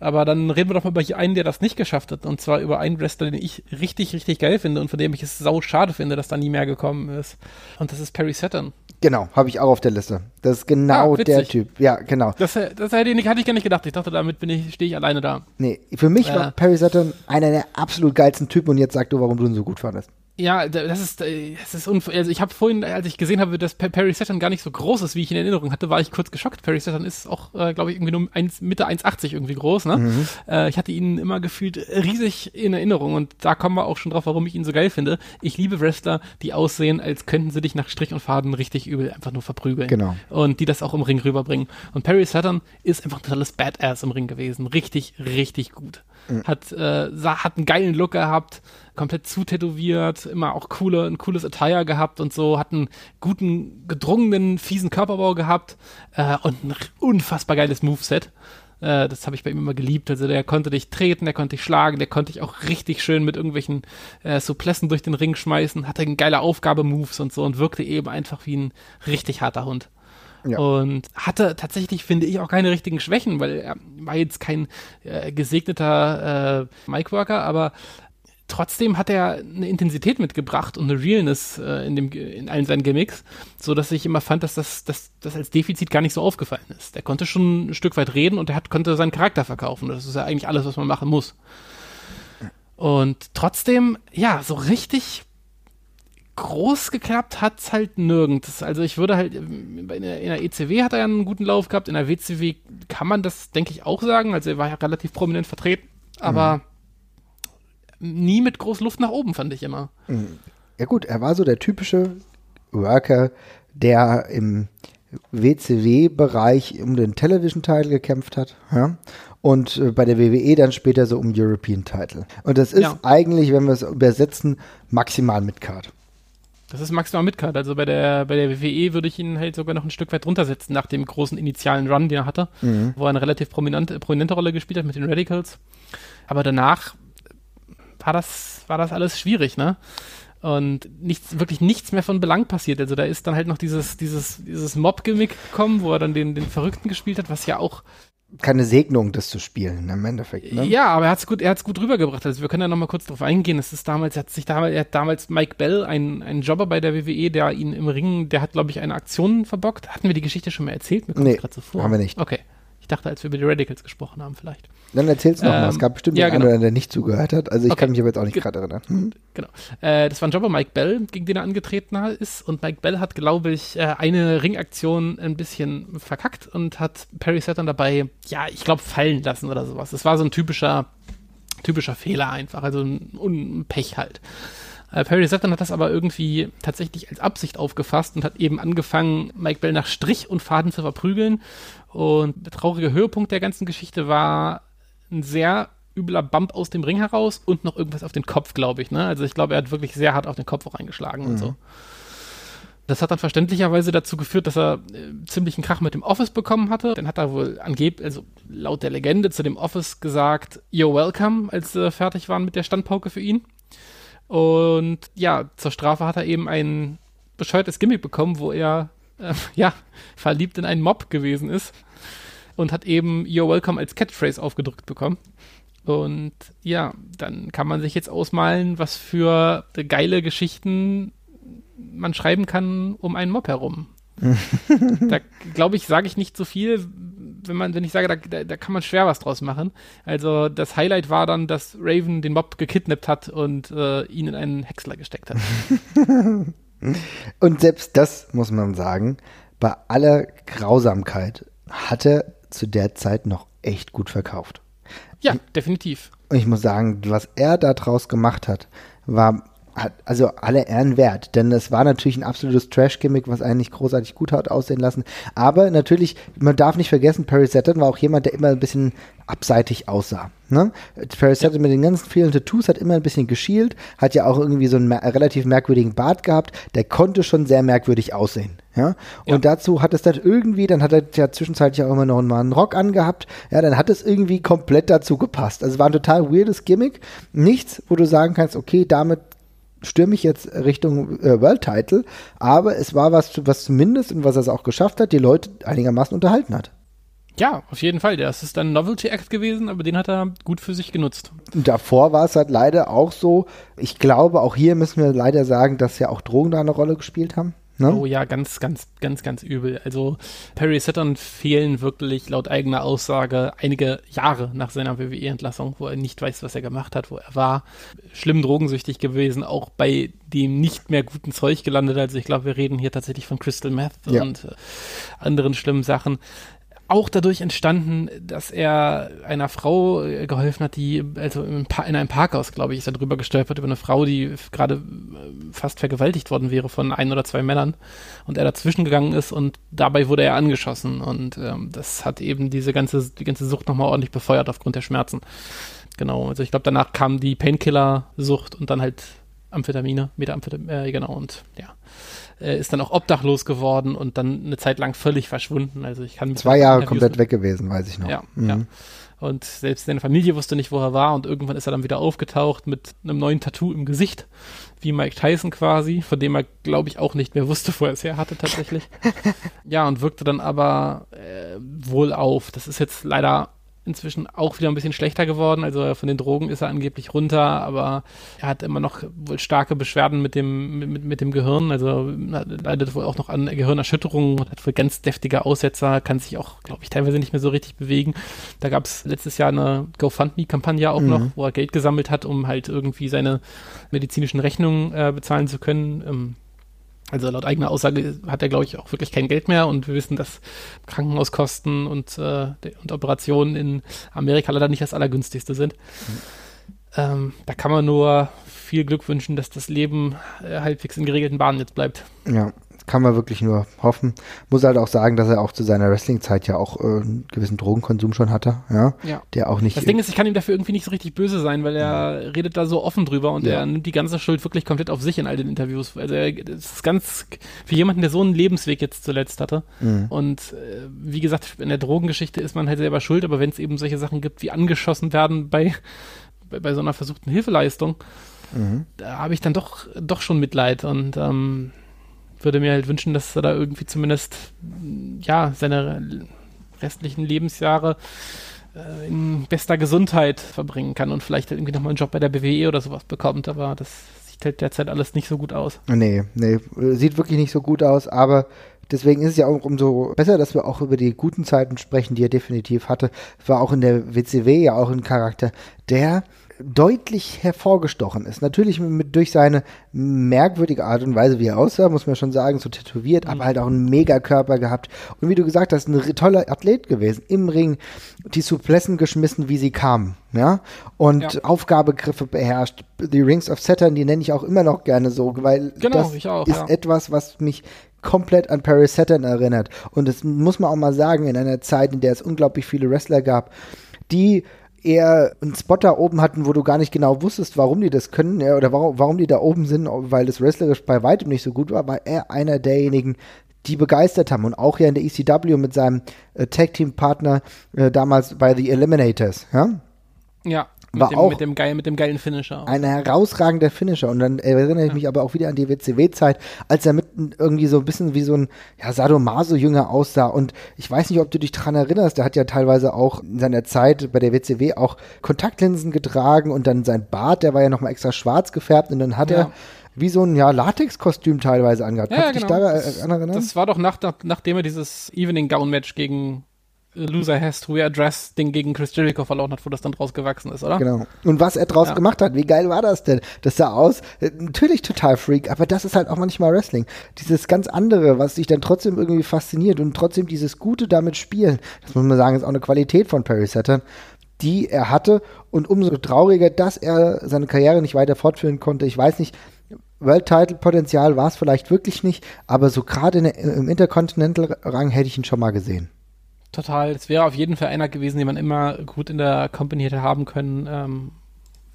Aber dann reden wir doch mal über einen, der das nicht geschafft hat. Und zwar über einen Wrestler, den ich richtig, richtig geil finde und von dem ich es sau schade finde, dass da nie mehr gekommen ist. Und das ist Perry Saturn. Genau, habe ich auch auf der Liste. Das ist genau ah, der Typ. Ja, genau. Das, das hätte ich, hatte ich gar nicht gedacht. Ich dachte, damit ich, stehe ich alleine da. Nee, für mich äh. war Perry Saturn einer der absolut geilsten Typen und jetzt sag du, warum du ihn so gut fandest. Ja, das ist, äh, das ist unf also ich habe vorhin, als ich gesehen habe, dass Perry Saturn gar nicht so groß ist, wie ich in Erinnerung hatte, war ich kurz geschockt. Perry Saturn ist auch, äh, glaube ich, irgendwie nur 1, Mitte 1,80 irgendwie groß. Ne? Mhm. Äh, ich hatte ihn immer gefühlt riesig in Erinnerung und da kommen wir auch schon drauf, warum ich ihn so geil finde. Ich liebe Wrestler, die aussehen, als könnten sie dich nach Strich und Faden richtig übel einfach nur verprügeln. Genau. Und die das auch im Ring rüberbringen. Und Perry Saturn ist einfach ein totales Badass im Ring gewesen. Richtig, richtig gut. Mhm. Hat, äh, hat einen geilen Look gehabt komplett zutätowiert, immer auch coole, ein cooles Attire gehabt und so, hat einen guten, gedrungenen, fiesen Körperbau gehabt äh, und ein unfassbar geiles Moveset. Äh, das habe ich bei ihm immer geliebt. Also der konnte dich treten, der konnte dich schlagen, der konnte dich auch richtig schön mit irgendwelchen äh, Suplessen durch den Ring schmeißen, hatte eine geile Aufgabe-Moves und so und wirkte eben einfach wie ein richtig harter Hund. Ja. Und hatte tatsächlich, finde ich, auch keine richtigen Schwächen, weil er war jetzt kein äh, gesegneter äh, Micworker, aber trotzdem hat er eine Intensität mitgebracht und eine Realness äh, in, dem, in allen seinen Gimmicks, so dass ich immer fand, dass das, das, das als Defizit gar nicht so aufgefallen ist. Der konnte schon ein Stück weit reden und er hat, konnte seinen Charakter verkaufen. Das ist ja eigentlich alles, was man machen muss. Und trotzdem, ja, so richtig groß geklappt hat es halt nirgends. Also ich würde halt, in der, in der ECW hat er ja einen guten Lauf gehabt, in der WCW kann man das, denke ich, auch sagen. Also er war ja relativ prominent vertreten, aber mhm. nie mit groß Luft nach oben, fand ich immer. Mhm. Ja gut, er war so der typische Worker, der im WCW-Bereich um den Television-Title gekämpft hat. Ja? Und äh, bei der WWE dann später so um European-Title. Und das ist ja. eigentlich, wenn wir es übersetzen, maximal mit Card. Das ist maximal Midcard. Also bei der, bei der WWE würde ich ihn halt sogar noch ein Stück weit drunter setzen nach dem großen initialen Run, den er hatte, mhm. wo er eine relativ prominente, prominente Rolle gespielt hat mit den Radicals. Aber danach war das, war das alles schwierig, ne? Und nichts, wirklich nichts mehr von Belang passiert. Also da ist dann halt noch dieses, dieses, dieses Mob-Gimmick gekommen, wo er dann den, den Verrückten gespielt hat, was ja auch keine Segnung, das zu spielen, im Endeffekt. Ne? Ja, aber er hat es gut, gut rübergebracht. Also wir können ja noch mal kurz drauf eingehen. Es ist damals, er hat sich damals, er hat damals Mike Bell, ein, ein Jobber bei der WWE, der ihn im Ring, der hat, glaube ich, eine Aktion verbockt. Hatten wir die Geschichte schon mal erzählt? Mir kommt nee, gerade so vor. haben wir nicht. Okay. Ich dachte, als wir über die Radicals gesprochen haben, vielleicht. Dann erzähl's noch ähm, mal. Es gab bestimmt ja, genau. einen, der nicht zugehört hat. Also ich okay. kann mich aber jetzt auch nicht gerade erinnern. Hm? Genau. Äh, das war ein Jobber Mike Bell, gegen den er angetreten ist. Und Mike Bell hat, glaube ich, äh, eine Ringaktion ein bisschen verkackt und hat Perry Saturn dabei, ja, ich glaube, fallen lassen oder sowas. Das war so ein typischer, typischer Fehler einfach. Also ein, ein Pech halt. Äh, Perry Saturn hat das aber irgendwie tatsächlich als Absicht aufgefasst und hat eben angefangen, Mike Bell nach Strich und Faden zu verprügeln. Und der traurige Höhepunkt der ganzen Geschichte war ein sehr übler Bump aus dem Ring heraus und noch irgendwas auf den Kopf, glaube ich. Ne? Also ich glaube, er hat wirklich sehr hart auf den Kopf auch eingeschlagen mhm. und so. Das hat dann verständlicherweise dazu geführt, dass er äh, ziemlich einen Krach mit dem Office bekommen hatte. Dann hat er wohl angeblich, also laut der Legende zu dem Office gesagt, you're welcome, als sie fertig waren mit der Standpauke für ihn. Und ja, zur Strafe hat er eben ein bescheuertes Gimmick bekommen, wo er äh, ja verliebt in einen Mob gewesen ist und hat eben You're Welcome als Catchphrase aufgedrückt bekommen. Und ja, dann kann man sich jetzt ausmalen, was für geile Geschichten man schreiben kann um einen Mob herum. da glaube ich, sage ich nicht so viel, wenn man, wenn ich sage, da, da, kann man schwer was draus machen. Also das Highlight war dann, dass Raven den Mob gekidnappt hat und äh, ihn in einen Häcksler gesteckt hat. und selbst das muss man sagen, bei aller Grausamkeit hat er zu der Zeit noch echt gut verkauft. Ja, definitiv. Und ich muss sagen, was er da draus gemacht hat, war also alle Ehren wert, denn es war natürlich ein absolutes Trash-Gimmick, was eigentlich großartig gut hat aussehen lassen. Aber natürlich, man darf nicht vergessen, Perry Saturn war auch jemand, der immer ein bisschen abseitig aussah. Ne? Paris ja. mit den ganzen vielen Tattoos hat immer ein bisschen geschielt, hat ja auch irgendwie so einen relativ merkwürdigen Bart gehabt, der konnte schon sehr merkwürdig aussehen. Ja? Und ja. dazu hat es dann irgendwie, dann hat er ja zwischenzeitlich auch immer noch mal einen Rock angehabt, ja, dann hat es irgendwie komplett dazu gepasst. Also war ein total weirdes Gimmick. Nichts, wo du sagen kannst, okay, damit stürme ich jetzt Richtung äh, World Title, aber es war was, was zumindest und was er es auch geschafft hat, die Leute einigermaßen unterhalten hat. Ja, auf jeden Fall. Das ist ein Novelty Act gewesen, aber den hat er gut für sich genutzt. Davor war es halt leider auch so. Ich glaube, auch hier müssen wir leider sagen, dass ja auch Drogen da eine Rolle gespielt haben. Ne? Oh ja, ganz, ganz, ganz, ganz übel. Also Perry Saturn fehlen wirklich laut eigener Aussage einige Jahre nach seiner WWE-Entlassung, wo er nicht weiß, was er gemacht hat, wo er war. Schlimm drogensüchtig gewesen, auch bei dem nicht mehr guten Zeug gelandet. Also ich glaube, wir reden hier tatsächlich von Crystal Meth ja. und äh, anderen schlimmen Sachen auch dadurch entstanden, dass er einer Frau äh, geholfen hat, die, also in einem Parkhaus, glaube ich, ist er drüber gestolpert, über eine Frau, die gerade äh, fast vergewaltigt worden wäre von ein oder zwei Männern und er dazwischen gegangen ist und dabei wurde er angeschossen und ähm, das hat eben diese ganze, die ganze Sucht nochmal ordentlich befeuert aufgrund der Schmerzen. Genau, also ich glaube, danach kam die Painkiller-Sucht und dann halt Amphetamine, Methamphetamine, äh, genau, und ja. Äh, ist dann auch obdachlos geworden und dann eine Zeit lang völlig verschwunden. Also ich kann Zwei Jahre komplett weg gewesen, weiß ich noch. Ja, mhm. ja. Und selbst seine Familie wusste nicht, wo er war. Und irgendwann ist er dann wieder aufgetaucht mit einem neuen Tattoo im Gesicht, wie Mike Tyson quasi, von dem er, glaube ich, auch nicht mehr wusste, wo er es her hatte tatsächlich. ja, und wirkte dann aber äh, wohl auf. Das ist jetzt leider inzwischen auch wieder ein bisschen schlechter geworden. Also von den Drogen ist er angeblich runter, aber er hat immer noch wohl starke Beschwerden mit dem, mit, mit dem Gehirn. Also leidet wohl auch noch an Gehirnerschütterungen, hat wohl ganz deftige Aussetzer, kann sich auch, glaube ich, teilweise nicht mehr so richtig bewegen. Da gab es letztes Jahr eine GoFundMe-Kampagne auch mhm. noch, wo er Geld gesammelt hat, um halt irgendwie seine medizinischen Rechnungen äh, bezahlen zu können. Ähm, also laut eigener Aussage hat er, glaube ich, auch wirklich kein Geld mehr und wir wissen, dass Krankenhauskosten und, äh, und Operationen in Amerika leider nicht das allergünstigste sind. Mhm. Ähm, da kann man nur viel Glück wünschen, dass das Leben äh, halbwegs in geregelten Bahnen jetzt bleibt. Ja, kann man wirklich nur hoffen. Muss halt auch sagen, dass er auch zu seiner Wrestling-Zeit ja auch äh, einen gewissen Drogenkonsum schon hatte, ja? ja. Der auch nicht. Das Ding ist, ich kann ihm dafür irgendwie nicht so richtig böse sein, weil er ja. redet da so offen drüber und ja. er nimmt die ganze Schuld wirklich komplett auf sich in all den Interviews. Also er, das ist ganz für jemanden, der so einen Lebensweg jetzt zuletzt hatte. Mhm. Und äh, wie gesagt, in der Drogengeschichte ist man halt selber schuld, aber wenn es eben solche Sachen gibt, wie angeschossen werden bei, bei, bei so einer versuchten Hilfeleistung, mhm. da habe ich dann doch, doch schon Mitleid und ähm, würde mir halt wünschen, dass er da irgendwie zumindest ja seine restlichen Lebensjahre äh, in bester Gesundheit verbringen kann und vielleicht halt irgendwie nochmal einen Job bei der BWE oder sowas bekommt, aber das sieht halt derzeit alles nicht so gut aus. Nee, nee, sieht wirklich nicht so gut aus, aber deswegen ist es ja auch umso besser, dass wir auch über die guten Zeiten sprechen, die er definitiv hatte. War auch in der WCW ja auch ein Charakter, der deutlich hervorgestochen ist. Natürlich mit, durch seine merkwürdige Art und Weise, wie er aussah, muss man schon sagen, so tätowiert, mhm. aber halt auch einen Megakörper gehabt. Und wie du gesagt hast, ein toller Athlet gewesen. Im Ring die Suplessen geschmissen, wie sie kamen. Ja, und ja. Aufgabegriffe beherrscht. Die Rings of Saturn, die nenne ich auch immer noch gerne so, weil genau, das auch, ist ja. etwas, was mich komplett an Paris Saturn erinnert. Und das muss man auch mal sagen, in einer Zeit, in der es unglaublich viele Wrestler gab, die eher einen Spot da oben hatten, wo du gar nicht genau wusstest, warum die das können oder warum, warum die da oben sind, weil das wrestlerisch bei weitem nicht so gut war, war er einer derjenigen, die begeistert haben und auch ja in der ECW mit seinem äh, Tag Team Partner äh, damals bei The Eliminators, ja? Ja war mit dem, auch mit dem, geil, mit dem geilen Finisher. Auch. Ein herausragender Finisher. Und dann erinnere ich ja. mich aber auch wieder an die WCW-Zeit, als er mit irgendwie so ein bisschen wie so ein ja, Sadomaso-Jünger aussah. Und ich weiß nicht, ob du dich daran erinnerst, der hat ja teilweise auch in seiner Zeit bei der WCW auch Kontaktlinsen getragen und dann sein Bart, der war ja nochmal extra schwarz gefärbt und dann hat ja. er wie so ein ja, Latex-Kostüm teilweise angehabt. Ja, Kannst genau. dich daran erinnern? Das war doch nach, nachdem er dieses Evening Gown Match gegen Loser Has to Wear Dress Ding gegen Chris Jericho verloren hat, wo das dann draus gewachsen ist, oder? Genau. Und was er draus ja. gemacht hat, wie geil war das denn? Das sah aus, äh, natürlich total freak, aber das ist halt auch manchmal Wrestling. Dieses ganz andere, was sich dann trotzdem irgendwie fasziniert und trotzdem dieses Gute damit spielen. Das muss man sagen, ist auch eine Qualität von Perry Saturn, die er hatte und umso trauriger, dass er seine Karriere nicht weiter fortführen konnte. Ich weiß nicht, World Title Potenzial war es vielleicht wirklich nicht, aber so gerade im Intercontinental Rang hätte ich ihn schon mal gesehen. Total. Es wäre auf jeden Fall einer gewesen, den man immer gut in der Company hätte haben können. Ähm,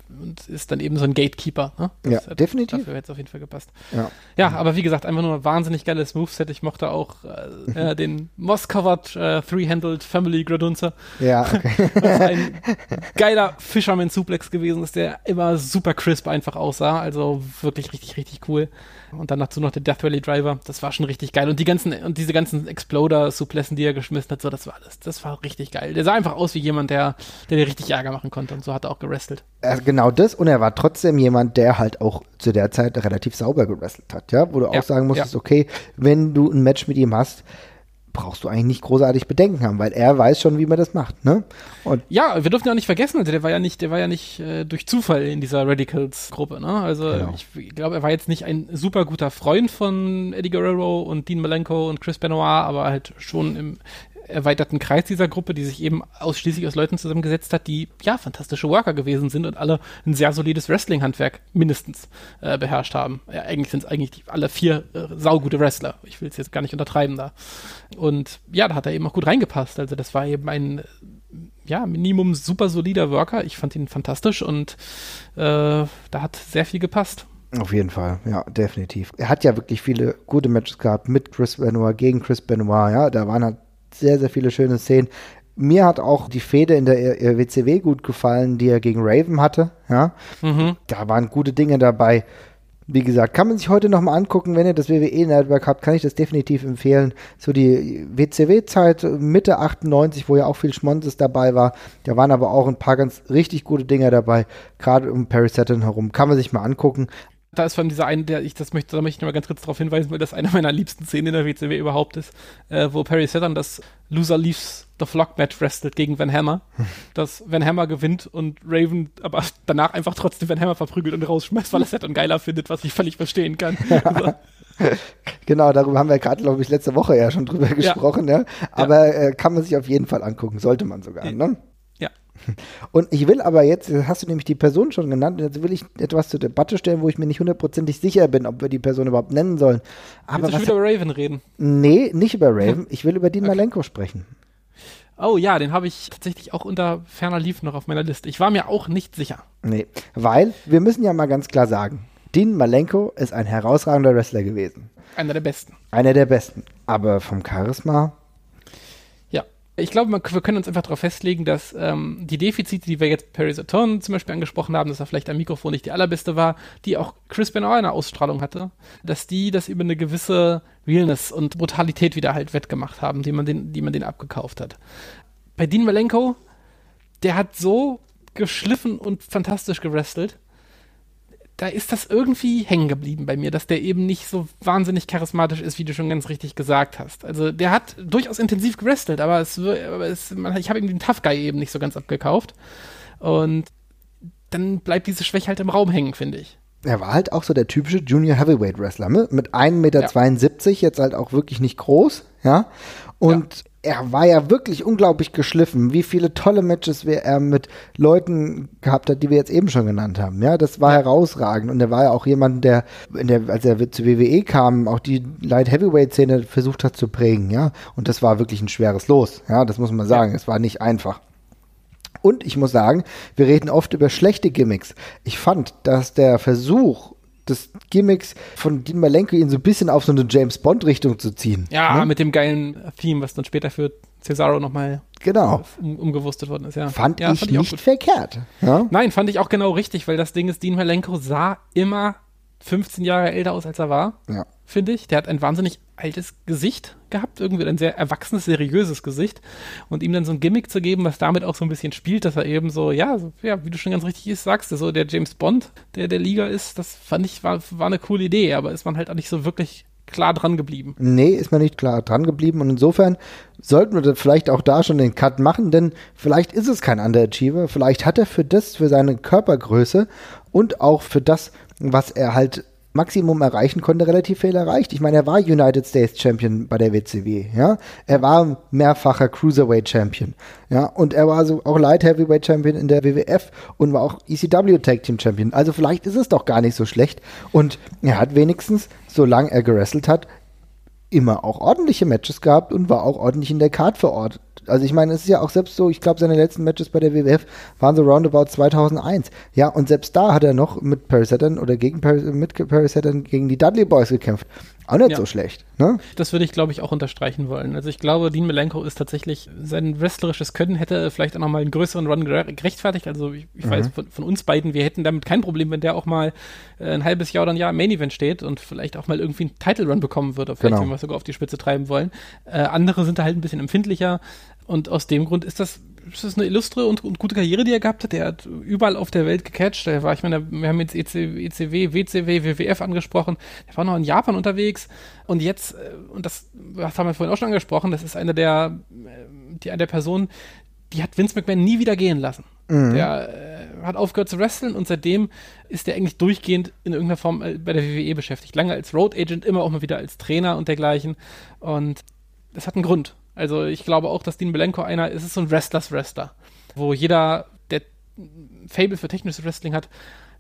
und ist dann eben so ein Gatekeeper. Ne? ja, hat, definitiv. Dafür hätte es auf jeden Fall gepasst. Ja. ja, aber wie gesagt, einfach nur ein wahnsinnig geiles Moveset. Ich mochte auch äh, den Moss-Covered äh, Three-Handled Family Gradunzer. Ja, okay. Was ein geiler Fisherman-Suplex gewesen ist, der immer super crisp einfach aussah. Also wirklich richtig, richtig cool. Und dann dazu noch der Death Valley Driver. Das war schon richtig geil. Und die ganzen, und diese ganzen Exploder-Suplessen, die er geschmissen hat, so, das war alles, das war richtig geil. Der sah einfach aus wie jemand, der, der dir richtig Ärger machen konnte. Und so hat er auch gewrestelt. Also genau das. Und er war trotzdem jemand, der halt auch zu der Zeit relativ sauber gewrestelt hat, ja. Wo du ja, auch sagen musstest, ja. okay, wenn du ein Match mit ihm hast, brauchst du eigentlich nicht großartig Bedenken haben, weil er weiß schon, wie man das macht, ne? Und ja, wir dürfen ja auch nicht vergessen, also der war ja nicht, der war ja nicht äh, durch Zufall in dieser Radicals-Gruppe, ne? Also genau. ich glaube, er war jetzt nicht ein super guter Freund von Eddie Guerrero und Dean Malenko und Chris Benoit, aber halt schon im, erweiterten Kreis dieser Gruppe, die sich eben ausschließlich aus Leuten zusammengesetzt hat, die ja fantastische Worker gewesen sind und alle ein sehr solides Wrestling-Handwerk mindestens äh, beherrscht haben. Ja, eigentlich sind es eigentlich die, alle vier äh, saugute Wrestler. Ich will es jetzt gar nicht untertreiben da. Und ja, da hat er eben auch gut reingepasst. Also das war eben ein ja, Minimum super solider Worker. Ich fand ihn fantastisch und äh, da hat sehr viel gepasst. Auf jeden Fall, ja, definitiv. Er hat ja wirklich viele gute Matches gehabt mit Chris Benoit, gegen Chris Benoit, ja. Da waren halt sehr, sehr viele schöne Szenen. Mir hat auch die Fehde in der WCW gut gefallen, die er gegen Raven hatte, ja. Mhm. Da waren gute Dinge dabei. Wie gesagt, kann man sich heute nochmal angucken, wenn ihr das WWE-Network habt, kann ich das definitiv empfehlen. So die WCW-Zeit, Mitte 98, wo ja auch viel Schmonzes dabei war, da waren aber auch ein paar ganz richtig gute Dinge dabei, gerade um Perry Saturn herum. Kann man sich mal angucken. Da ist von dieser einen, der ich das möchte, da möchte ich noch mal ganz kurz darauf hinweisen, weil das eine meiner liebsten Szenen in der WCW überhaupt ist, äh, wo Perry Saturn das Loser Leaves the Flock Match wrestelt gegen Van Hammer, dass Van Hammer gewinnt und Raven aber danach einfach trotzdem Van Hammer verprügelt und rausschmeißt, weil er Saturn geiler findet, was ich völlig verstehen kann. Also. genau, darüber haben wir gerade, glaube ich, letzte Woche ja schon drüber gesprochen, ja. ja. Aber. Äh, kann man sich auf jeden Fall angucken, sollte man sogar, ne? Und ich will aber jetzt, hast du nämlich die Person schon genannt, jetzt will ich etwas zur Debatte stellen, wo ich mir nicht hundertprozentig sicher bin, ob wir die Person überhaupt nennen sollen. Aber Willst du wieder über Raven reden? Nee, nicht über Raven. Ich will über Dean okay. Malenko sprechen. Oh ja, den habe ich tatsächlich auch unter ferner Lief noch auf meiner Liste. Ich war mir auch nicht sicher. Nee, weil wir müssen ja mal ganz klar sagen, Dean Malenko ist ein herausragender Wrestler gewesen. Einer der besten. Einer der besten. Aber vom Charisma ich glaube, wir können uns einfach darauf festlegen, dass ähm, die Defizite, die wir jetzt Perry Saturn zum Beispiel angesprochen haben, dass er vielleicht am Mikrofon nicht die allerbeste war, die auch Chris Benoit in der Ausstrahlung hatte, dass die das über eine gewisse Realness und Brutalität wieder halt wettgemacht haben, die man den, die man den abgekauft hat. Bei Dean Malenko, der hat so geschliffen und fantastisch gewrestelt, da ist das irgendwie hängen geblieben bei mir, dass der eben nicht so wahnsinnig charismatisch ist, wie du schon ganz richtig gesagt hast. Also der hat durchaus intensiv gewrestelt, aber, es, aber es, man, ich habe ihm den Tough Guy eben nicht so ganz abgekauft. Und dann bleibt diese Schwäche halt im Raum hängen, finde ich. Er war halt auch so der typische Junior Heavyweight Wrestler, ne? mit 1,72 Meter, ja. jetzt halt auch wirklich nicht groß, ja. Und er war ja wirklich unglaublich geschliffen, wie viele tolle Matches er mit Leuten gehabt hat, die wir jetzt eben schon genannt haben. Ja, das war herausragend. Und er war ja auch jemand, der, der, als er zur WWE kam, auch die Light Heavyweight Szene versucht hat zu prägen. Ja, und das war wirklich ein schweres Los. Ja, das muss man sagen. Es war nicht einfach. Und ich muss sagen, wir reden oft über schlechte Gimmicks. Ich fand, dass der Versuch, des Gimmicks von Dean Malenko ihn so ein bisschen auf so eine James Bond Richtung zu ziehen. Ja, ne? mit dem geilen Theme, was dann später für Cesaro nochmal genau. um, umgewurstet worden ist. Ja. Fand ja, ich fand nicht verkehrt. Ja? Nein, fand ich auch genau richtig, weil das Ding ist, Dean Malenko sah immer 15 Jahre älter aus, als er war. Ja. Finde ich. Der hat ein wahnsinnig altes Gesicht gehabt, irgendwie ein sehr erwachsenes, seriöses Gesicht. Und ihm dann so ein Gimmick zu geben, was damit auch so ein bisschen spielt, dass er eben so, ja, so, ja, wie du schon ganz richtig sagst, so der James Bond, der der Liga ist, das fand ich, war, war eine coole Idee, aber ist man halt auch nicht so wirklich klar dran geblieben. Nee, ist man nicht klar dran geblieben und insofern sollten wir vielleicht auch da schon den Cut machen, denn vielleicht ist es kein Underachiever, vielleicht hat er für das, für seine Körpergröße und auch für das, was er halt Maximum erreichen konnte, relativ viel erreicht. Ich meine, er war United States Champion bei der WCW, ja. Er war mehrfacher Cruiserweight Champion, ja. Und er war so auch Light Heavyweight Champion in der WWF und war auch ECW Tag Team Champion. Also vielleicht ist es doch gar nicht so schlecht. Und er hat wenigstens, solange er gerestelt hat, immer auch ordentliche Matches gehabt und war auch ordentlich in der Card vor Also ich meine, es ist ja auch selbst so, ich glaube, seine letzten Matches bei der WWF waren so roundabout 2001. Ja, und selbst da hat er noch mit Perry Saturn oder gegen Perry, mit Perry Saturn gegen die Dudley Boys gekämpft. Auch nicht ja. so schlecht. Ne? Das würde ich, glaube ich, auch unterstreichen wollen. Also ich glaube, Dean Malenko ist tatsächlich, sein wrestlerisches Können hätte vielleicht auch nochmal einen größeren Run gerechtfertigt. Also ich, ich mhm. weiß von, von, uns beiden, wir hätten damit kein Problem, wenn der auch mal äh, ein halbes Jahr oder ein Jahr im Main Event steht und vielleicht auch mal irgendwie einen Title Run bekommen würde. Vielleicht, genau. wenn wir es sogar auf die Spitze treiben wollen. Äh, andere sind da halt ein bisschen empfindlicher. Und aus dem Grund ist das ist das eine illustre und, und, gute Karriere, die er gehabt hat. Er hat überall auf der Welt gecatcht. Er war, ich meine, wir haben jetzt EC, ECW, WCW, WWF angesprochen. Er war noch in Japan unterwegs. Und jetzt, äh, und das, das haben wir vorhin auch schon angesprochen, das ist einer der, äh, die, eine der Personen, die hat Vince McMahon nie wieder gehen lassen. Mhm. Der äh, hat aufgehört zu wresteln und seitdem ist er eigentlich durchgehend in irgendeiner Form äh, bei der WWE beschäftigt. Lange als Road Agent, immer auch mal wieder als Trainer und dergleichen. Und das hat einen Grund. Also ich glaube auch, dass Dean Belenko einer ist, ist so ein Wrestlers Wrestler, wo jeder, der Fable für technisches Wrestling hat,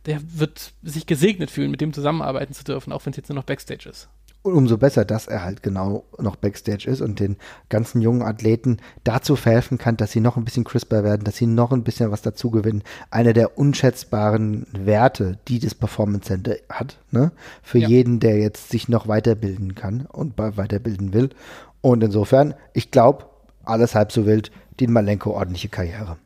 der wird sich gesegnet fühlen, mit dem zusammenarbeiten zu dürfen, auch wenn es jetzt nur noch Backstage ist. Und umso besser, dass er halt genau noch Backstage ist und den ganzen jungen Athleten dazu verhelfen kann, dass sie noch ein bisschen crisper werden, dass sie noch ein bisschen was dazu gewinnen. Eine der unschätzbaren Werte, die das Performance Center hat, ne? Für ja. jeden, der jetzt sich noch weiterbilden kann und weiterbilden will. Und insofern, ich glaube, alles halb so wild, Dean Malenko ordentliche Karriere.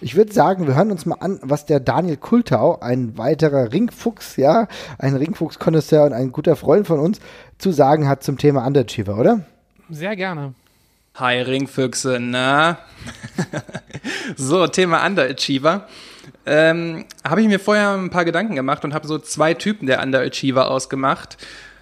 Ich würde sagen, wir hören uns mal an, was der Daniel Kultau, ein weiterer Ringfuchs, ja, ein Ringfuchs-Konnoisseur und ein guter Freund von uns, zu sagen hat zum Thema Underachiever, oder? Sehr gerne. Hi Ringfüchse, na? so, Thema Underachiever. Ähm, habe ich mir vorher ein paar Gedanken gemacht und habe so zwei Typen der Underachiever ausgemacht.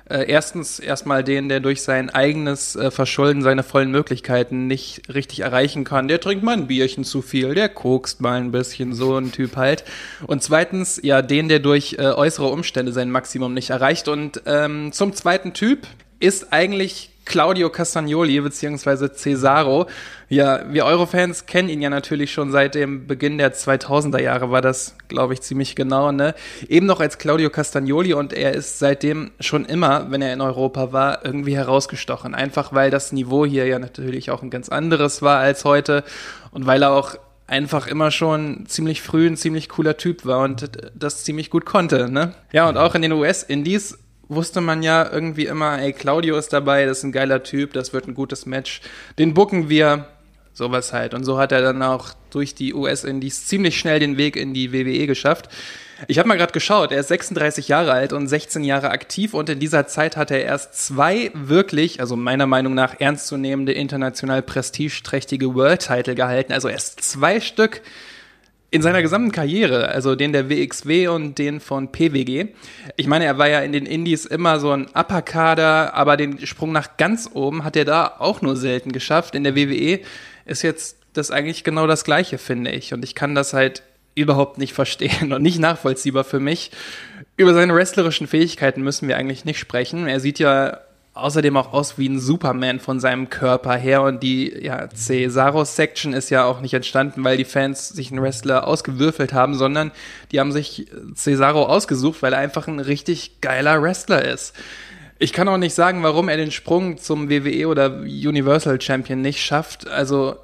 Äh, erstens erstmal den, der durch sein eigenes äh, Verschulden seine vollen Möglichkeiten nicht richtig erreichen kann. Der trinkt mal ein Bierchen zu viel, der kokst mal ein bisschen, so ein Typ halt. Und zweitens, ja, den, der durch äh, äußere Umstände sein Maximum nicht erreicht. Und ähm, zum zweiten Typ ist eigentlich Claudio Castagnoli beziehungsweise Cesaro. Ja, wir Eurofans kennen ihn ja natürlich schon seit dem Beginn der 2000er Jahre, war das, glaube ich, ziemlich genau, ne? Eben noch als Claudio Castagnoli und er ist seitdem schon immer, wenn er in Europa war, irgendwie herausgestochen. Einfach weil das Niveau hier ja natürlich auch ein ganz anderes war als heute und weil er auch einfach immer schon ziemlich früh ein ziemlich cooler Typ war und das ziemlich gut konnte, ne? Ja, und auch in den US-Indies wusste man ja irgendwie immer, ey, Claudio ist dabei, das ist ein geiler Typ, das wird ein gutes Match. Den bucken wir, sowas halt. Und so hat er dann auch durch die US-Indies ziemlich schnell den Weg in die WWE geschafft. Ich habe mal gerade geschaut, er ist 36 Jahre alt und 16 Jahre aktiv und in dieser Zeit hat er erst zwei wirklich, also meiner Meinung nach ernstzunehmende international prestigeträchtige World-Title gehalten. Also erst zwei Stück in seiner gesamten Karriere, also den der WXW und den von PWG. Ich meine, er war ja in den Indies immer so ein Upper-Kader, aber den Sprung nach ganz oben hat er da auch nur selten geschafft. In der WWE ist jetzt das eigentlich genau das Gleiche, finde ich. Und ich kann das halt überhaupt nicht verstehen und nicht nachvollziehbar für mich. Über seine wrestlerischen Fähigkeiten müssen wir eigentlich nicht sprechen. Er sieht ja außerdem auch aus wie ein Superman von seinem Körper her und die ja, Cesaro-Section ist ja auch nicht entstanden, weil die Fans sich einen Wrestler ausgewürfelt haben, sondern die haben sich Cesaro ausgesucht, weil er einfach ein richtig geiler Wrestler ist. Ich kann auch nicht sagen, warum er den Sprung zum WWE oder Universal Champion nicht schafft. Also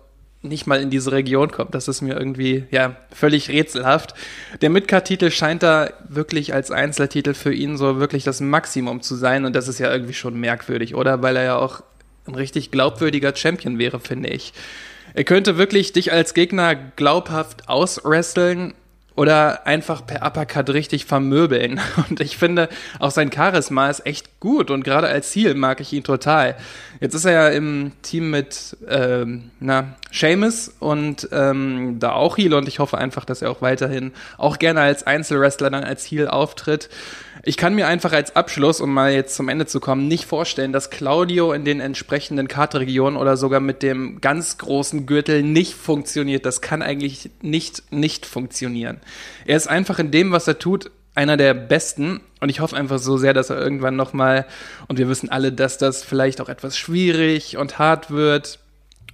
nicht mal in diese Region kommt. Das ist mir irgendwie ja völlig rätselhaft. Der Midcard-Titel scheint da wirklich als Einzeltitel für ihn so wirklich das Maximum zu sein und das ist ja irgendwie schon merkwürdig, oder? Weil er ja auch ein richtig glaubwürdiger Champion wäre, finde ich. Er könnte wirklich dich als Gegner glaubhaft auswresteln oder einfach per Uppercut richtig vermöbeln. Und ich finde, auch sein Charisma ist echt gut und gerade als Ziel mag ich ihn total. Jetzt ist er ja im Team mit ähm, na, Seamus und ähm, da auch Heel und ich hoffe einfach, dass er auch weiterhin auch gerne als Einzelwrestler dann als Heel auftritt. Ich kann mir einfach als Abschluss, um mal jetzt zum Ende zu kommen, nicht vorstellen, dass Claudio in den entsprechenden Kartregionen oder sogar mit dem ganz großen Gürtel nicht funktioniert. Das kann eigentlich nicht nicht funktionieren. Er ist einfach in dem, was er tut, einer der besten und ich hoffe einfach so sehr, dass er irgendwann noch mal und wir wissen alle, dass das vielleicht auch etwas schwierig und hart wird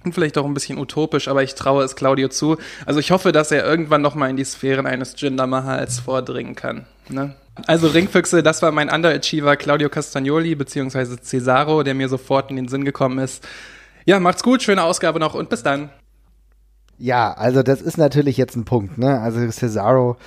und vielleicht auch ein bisschen utopisch, aber ich traue es Claudio zu. Also ich hoffe, dass er irgendwann noch mal in die Sphären eines Jinder Mahals vordringen kann. Ne? Also Ringfüchse, das war mein Underachiever Claudio Castagnoli beziehungsweise Cesaro, der mir sofort in den Sinn gekommen ist. Ja, macht's gut, schöne Ausgabe noch und bis dann. Ja, also das ist natürlich jetzt ein Punkt, ne? Also Cesaro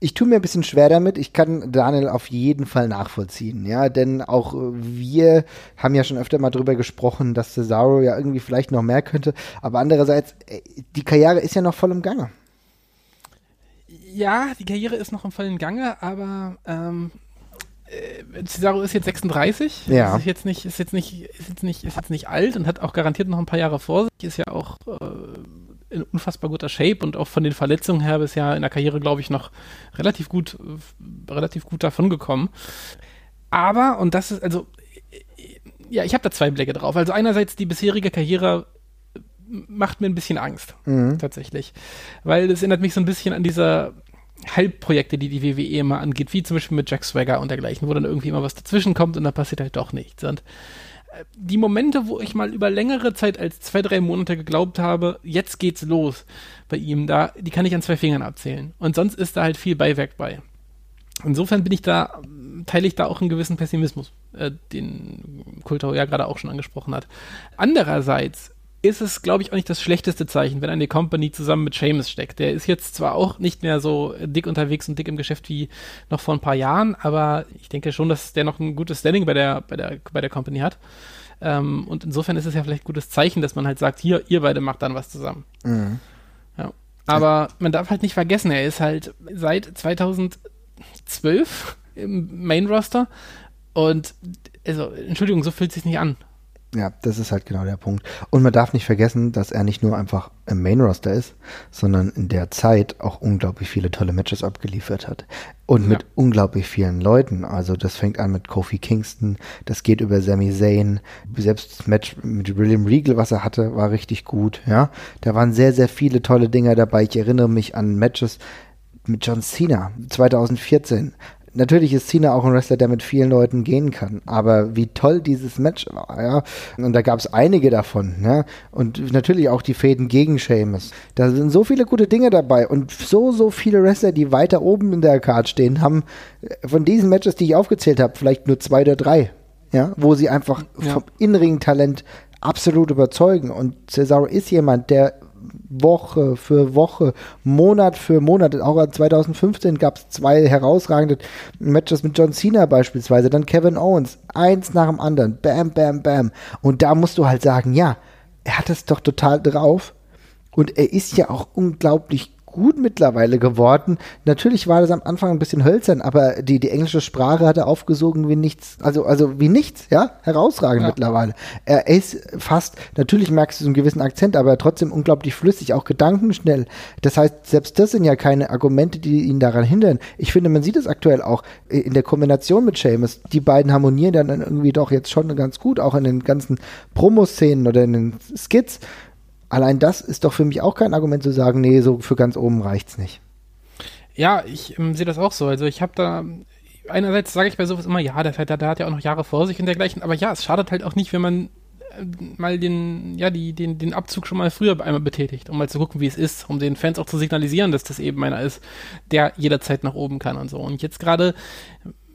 ich tue mir ein bisschen schwer damit. Ich kann Daniel auf jeden Fall nachvollziehen, ja, denn auch wir haben ja schon öfter mal drüber gesprochen, dass Cesaro ja irgendwie vielleicht noch mehr könnte, aber andererseits äh, die Karriere ist ja noch voll im Gange. Ja, die Karriere ist noch im vollen Gange, aber ähm, äh, Cesaro ist jetzt 36. Ja. Ist jetzt nicht, ist jetzt nicht, ist jetzt nicht, ist jetzt nicht alt und hat auch garantiert noch ein paar Jahre vor sich. Ist ja auch äh, in unfassbar guter Shape und auch von den Verletzungen her bisher in der Karriere, glaube ich, noch relativ gut, äh, relativ gut davon gekommen. Aber, und das ist, also, ja, ich habe da zwei Blicke drauf. Also einerseits die bisherige Karriere macht mir ein bisschen Angst, mhm. tatsächlich. Weil es erinnert mich so ein bisschen an diese Halbprojekte, die die WWE immer angeht, wie zum Beispiel mit Jack Swagger und dergleichen, wo dann irgendwie immer was dazwischen kommt und dann passiert halt doch nichts. Und die Momente, wo ich mal über längere Zeit als zwei, drei Monate geglaubt habe, jetzt geht's los bei ihm, da, die kann ich an zwei Fingern abzählen. Und sonst ist da halt viel Beiwerk bei. Insofern bin ich da teile ich da auch einen gewissen Pessimismus, äh, den Kultau ja gerade auch schon angesprochen hat. Andererseits ist es, glaube ich, auch nicht das schlechteste Zeichen, wenn eine Company zusammen mit Seamus steckt. Der ist jetzt zwar auch nicht mehr so dick unterwegs und dick im Geschäft wie noch vor ein paar Jahren, aber ich denke schon, dass der noch ein gutes Standing bei der, bei der, bei der Company hat. Ähm, und insofern ist es ja vielleicht ein gutes Zeichen, dass man halt sagt, hier, ihr beide macht dann was zusammen. Mhm. Ja. Aber man darf halt nicht vergessen, er ist halt seit 2012 im Main Roster und also, Entschuldigung, so fühlt es sich nicht an. Ja, das ist halt genau der Punkt. Und man darf nicht vergessen, dass er nicht nur einfach im Main Roster ist, sondern in der Zeit auch unglaublich viele tolle Matches abgeliefert hat. Und ja. mit unglaublich vielen Leuten. Also das fängt an mit Kofi Kingston, das geht über Sami Zayn. Selbst das Match mit William Regal, was er hatte, war richtig gut. Ja, da waren sehr, sehr viele tolle Dinger dabei. Ich erinnere mich an Matches mit John Cena 2014 natürlich ist Cena auch ein Wrestler, der mit vielen Leuten gehen kann. Aber wie toll dieses Match war, ja. Und da gab es einige davon, ja. Und natürlich auch die Fäden gegen Sheamus. Da sind so viele gute Dinge dabei und so, so viele Wrestler, die weiter oben in der Card stehen, haben äh, von diesen Matches, die ich aufgezählt habe, vielleicht nur zwei oder drei. Ja, wo sie einfach ja. vom inneren Talent absolut überzeugen. Und Cesaro ist jemand, der Woche für Woche, Monat für Monat. Auch 2015 gab es zwei herausragende Matches mit John Cena beispielsweise, dann Kevin Owens, eins nach dem anderen, bam, bam, bam. Und da musst du halt sagen, ja, er hat es doch total drauf. Und er ist ja auch unglaublich gut mittlerweile geworden. Natürlich war das am Anfang ein bisschen hölzern, aber die, die englische Sprache hat er aufgesogen wie nichts, also, also wie nichts, ja, herausragend ja. mittlerweile. Er ist fast, natürlich merkst du so einen gewissen Akzent, aber trotzdem unglaublich flüssig, auch gedankenschnell. Das heißt, selbst das sind ja keine Argumente, die ihn daran hindern. Ich finde, man sieht es aktuell auch in der Kombination mit Seamus. Die beiden harmonieren dann irgendwie doch jetzt schon ganz gut, auch in den ganzen Promoszenen oder in den Skits. Allein das ist doch für mich auch kein Argument zu sagen, nee, so für ganz oben reicht's nicht. Ja, ich ähm, sehe das auch so. Also ich habe da einerseits sage ich bei sowas immer, ja, der, der, der, hat ja auch noch Jahre vor sich und dergleichen, aber ja, es schadet halt auch nicht, wenn man äh, mal den, ja, die, den, den Abzug schon mal früher einmal betätigt, um mal zu gucken, wie es ist, um den Fans auch zu signalisieren, dass das eben einer ist, der jederzeit nach oben kann und so. Und jetzt gerade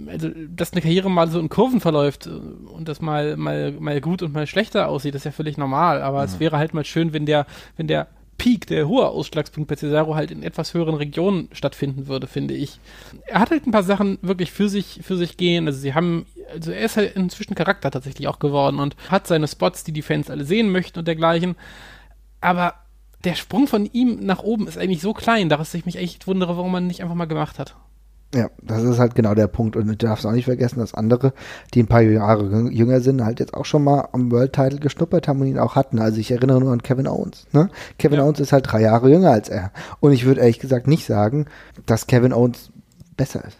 also, dass eine Karriere mal so in Kurven verläuft äh, und das mal, mal, mal gut und mal schlechter aussieht, ist ja völlig normal. Aber mhm. es wäre halt mal schön, wenn der, wenn der Peak, der hohe Ausschlagspunkt bei Cesaro halt in etwas höheren Regionen stattfinden würde, finde ich. Er hat halt ein paar Sachen wirklich für sich, für sich gehen. Also sie haben, also er ist halt inzwischen Charakter tatsächlich auch geworden und hat seine Spots, die die Fans alle sehen möchten und dergleichen. Aber der Sprung von ihm nach oben ist eigentlich so klein, dass ich mich echt wundere, warum man nicht einfach mal gemacht hat. Ja, das ist halt genau der Punkt. Und du darfst auch nicht vergessen, dass andere, die ein paar Jahre jünger sind, halt jetzt auch schon mal am World Title geschnuppert haben und ihn auch hatten. Also ich erinnere nur an Kevin Owens. Ne? Kevin ja. Owens ist halt drei Jahre jünger als er. Und ich würde ehrlich gesagt nicht sagen, dass Kevin Owens besser ist.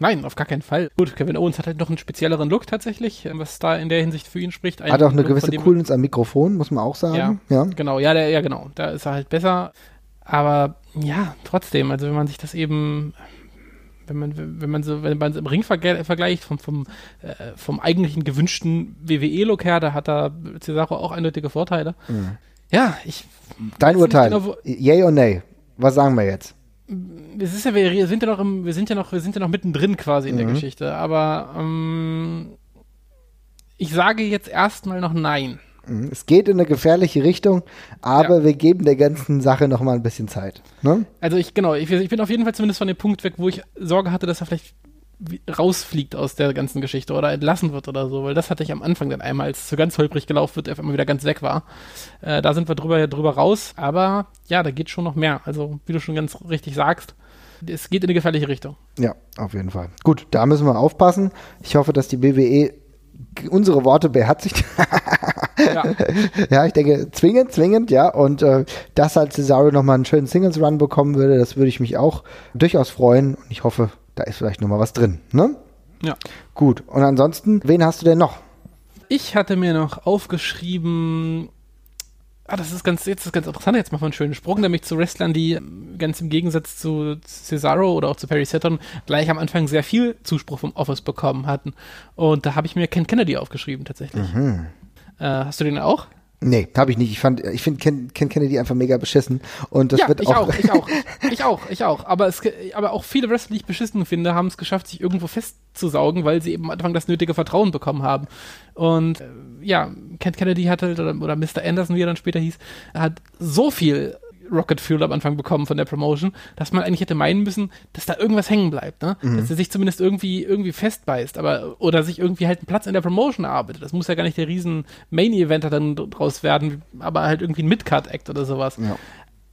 Nein, auf gar keinen Fall. Gut, Kevin Owens hat halt noch einen spezielleren Look tatsächlich, was da in der Hinsicht für ihn spricht. Ein hat auch eine Look, gewisse Coolness am Mikrofon, muss man auch sagen. Ja, ja. genau. Ja, der, ja, genau. Da ist er halt besser. Aber ja, trotzdem, also wenn man sich das eben wenn man, wenn man so, wenn man es im Ring vergleicht, vom, vom, äh, vom eigentlichen gewünschten WWE-Look her, da hat da Cesaro auch eindeutige Vorteile. Mhm. Ja, ich. Dein Urteil. Genau, Yay oder nay? Was sagen wir jetzt? Es ist ja, wir sind ja noch im, wir sind ja noch, wir sind ja noch mittendrin quasi in mhm. der Geschichte, aber ähm, ich sage jetzt erstmal noch nein. Mhm. Es geht in eine gefährliche Richtung, aber ja. wir geben der ganzen Sache noch mal ein bisschen Zeit. Ne? Also ich, genau, ich, ich, bin auf jeden Fall zumindest von dem Punkt weg, wo ich Sorge hatte, dass er vielleicht rausfliegt aus der ganzen Geschichte oder entlassen wird oder so, weil das hatte ich am Anfang dann einmal, als es so ganz holprig gelaufen wird, er immer wieder ganz weg war. Äh, da sind wir drüber, drüber raus, aber ja, da geht schon noch mehr. Also, wie du schon ganz richtig sagst, es geht in eine gefährliche Richtung. Ja, auf jeden Fall. Gut, da müssen wir aufpassen. Ich hoffe, dass die BWE unsere Worte beherzigt. ja. ja, ich denke, zwingend, zwingend, ja. Und äh, dass halt Cesaro nochmal einen schönen Singles-Run bekommen würde, das würde ich mich auch durchaus freuen. Und ich hoffe, da ist vielleicht nochmal was drin, ne? Ja. Gut. Und ansonsten, wen hast du denn noch? Ich hatte mir noch aufgeschrieben, Ah, das ist ganz, jetzt ist ganz interessant, jetzt machen wir einen schönen Sprung, nämlich zu Wrestlern, die ganz im Gegensatz zu Cesaro oder auch zu Perry Saturn gleich am Anfang sehr viel Zuspruch vom Office bekommen hatten. Und da habe ich mir Ken Kennedy aufgeschrieben, tatsächlich. Mhm. Äh, hast du den auch? Nee, habe ich nicht. Ich fand, ich finde Ken, Ken Kennedy einfach mega beschissen. Und das ja, wird ich auch, auch, ich auch, ich auch, ich auch. Aber es, aber auch viele Wrestler, die ich beschissen finde, haben es geschafft, sich irgendwo festzusaugen, weil sie eben am Anfang das nötige Vertrauen bekommen haben. Und äh, ja, Ken Kennedy hat halt, oder, oder Mr. Anderson, wie er dann später hieß, hat so viel Rocket Fuel am Anfang bekommen von der Promotion, dass man eigentlich hätte meinen müssen, dass da irgendwas hängen bleibt, ne? Mhm. Dass er sich zumindest irgendwie, irgendwie festbeißt, aber, oder sich irgendwie halt einen Platz in der Promotion erarbeitet. Das muss ja gar nicht der riesen Main-Eventer dann draus werden, aber halt irgendwie ein Mid-Card-Act oder sowas. Ja.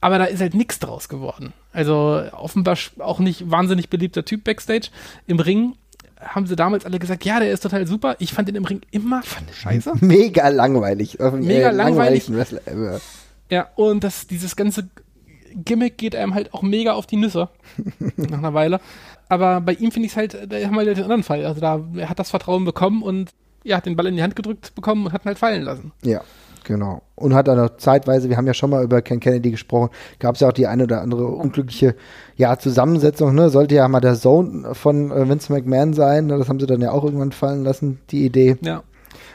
Aber da ist halt nichts draus geworden. Also offenbar auch nicht wahnsinnig beliebter Typ Backstage. Im Ring haben sie damals alle gesagt, ja, der ist total super. Ich fand ihn im Ring immer scheiße. mega langweilig. Mega äh, langweilig. ever. Ja, und das, dieses ganze Gimmick geht einem halt auch mega auf die Nüsse. nach einer Weile. Aber bei ihm finde ich es halt, da haben wir den anderen Fall. Also da, er hat das Vertrauen bekommen und ja, hat den Ball in die Hand gedrückt bekommen und hat ihn halt fallen lassen. Ja, genau. Und hat dann noch zeitweise, wir haben ja schon mal über Ken Kennedy gesprochen, gab es ja auch die eine oder andere unglückliche ja, Zusammensetzung. Ne? Sollte ja mal der Zone von äh, Vince McMahon sein. Ne? Das haben sie dann ja auch irgendwann fallen lassen, die Idee. Ja.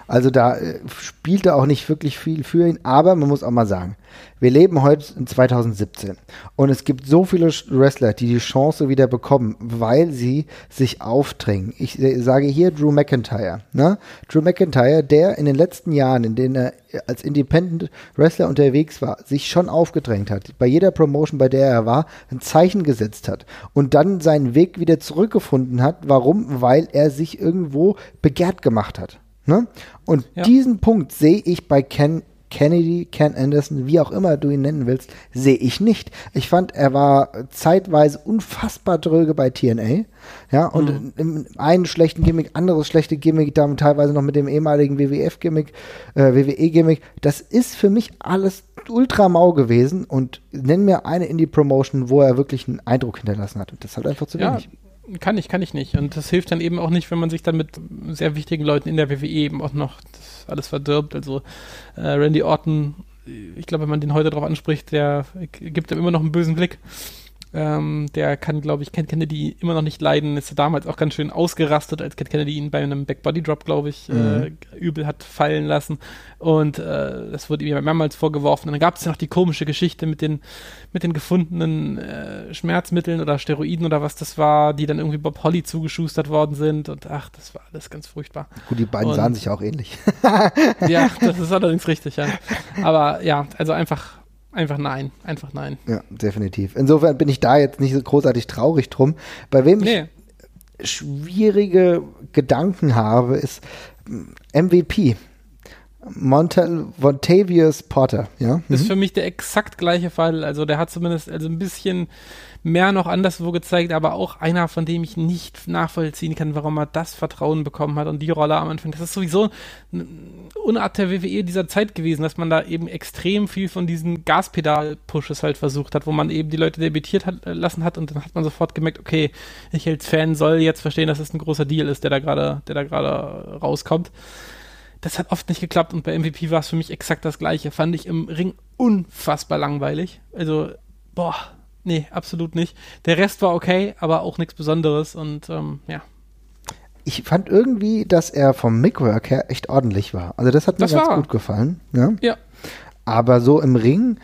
Also da äh, spielte auch nicht wirklich viel für ihn, aber man muss auch mal sagen, wir leben heute in 2017 und es gibt so viele Wrestler, die die Chance wieder bekommen, weil sie sich aufdrängen. Ich äh, sage hier Drew McIntyre. Ne? Drew McIntyre, der in den letzten Jahren, in denen er als Independent Wrestler unterwegs war, sich schon aufgedrängt hat, bei jeder Promotion, bei der er war, ein Zeichen gesetzt hat und dann seinen Weg wieder zurückgefunden hat. Warum? Weil er sich irgendwo begehrt gemacht hat. Ne? Und Ja. diesen Punkt sehe ich bei Ken Kennedy, Ken Anderson, wie auch immer du ihn nennen willst, sehe ich nicht. Ich fand, er war zeitweise unfassbar dröge bei TNA. Ja, und im einen schlechten Gimmick, anderes schlechte Gimmick, dann teilweise noch mit dem ehemaligen WWF-Gimmick, äh, WWE-Gimmick. Das ist für mich alles ultra mau gewesen und nenn mir eine Indie-Promotion, wo er wirklich einen Eindruck hinterlassen hat. Und das ist halt einfach zu Ja, wenig. Kann ich, kann ich nicht. Und das hilft dann eben auch nicht, wenn man sich dann mit sehr wichtigen Leuten in der WWE eben auch noch alles verdirbt. Also äh, Randy Orton, ich glaube, wenn man den heute drauf anspricht, der gibt ihm immer noch einen bösen Blick. Ähm, der kann, glaube ich, Ken Kennedy immer noch nicht leiden. Ist damals auch ganz schön ausgerastet, als Ken Kennedy ihn bei einem Backbody Drop, glaube ich, äh, übel hat fallen lassen. Und äh, das wurde ihm ja mehrmals vorgeworfen. Und dann gab es ja noch die komische Geschichte mit den, mit den gefundenen äh, Schmerzmitteln oder Steroiden oder was das war, die dann irgendwie Bob Holly zugeschustert worden sind. Und ach, das war alles ganz furchtbar. Gut, die beiden Und- sahen sich auch ähnlich. Ja, das ist allerdings richtig, ja. Aber ja, also einfach, einfach nein. Einfach nein. Ja, definitiv. Insofern bin ich da jetzt nicht so großartig traurig drum. Bei wem Nee. ich schwierige Gedanken habe, ist MVP. Montal Montavious Potter, ja. Das ist Mhm. für mich der exakt gleiche Fall. Also der hat zumindest also ein bisschen mehr noch anderswo gezeigt, aber auch einer, von dem ich nicht nachvollziehen kann, warum er das Vertrauen bekommen hat und die Rolle am Anfang. Das ist sowieso eine Unart der WWE dieser Zeit gewesen, dass man da eben extrem viel von diesen Gaspedal-Pushes halt versucht hat, wo man eben die Leute debütiert hat, äh, lassen hat und dann hat man sofort gemerkt, okay, ich als Fan soll jetzt verstehen, dass es ein großer Deal ist, der da gerade, der da gerade rauskommt. Das hat oft nicht geklappt und bei MVP war es für mich exakt das gleiche. Fand ich im Ring unfassbar langweilig. Also, boah, nee, absolut nicht. Der Rest war okay, aber auch nichts Besonderes und ähm, ja. Ich fand irgendwie, dass er vom Mickwork her echt ordentlich war. Also das hat mir Das ganz war gut gefallen. Ja? Ja. Aber so im Ring,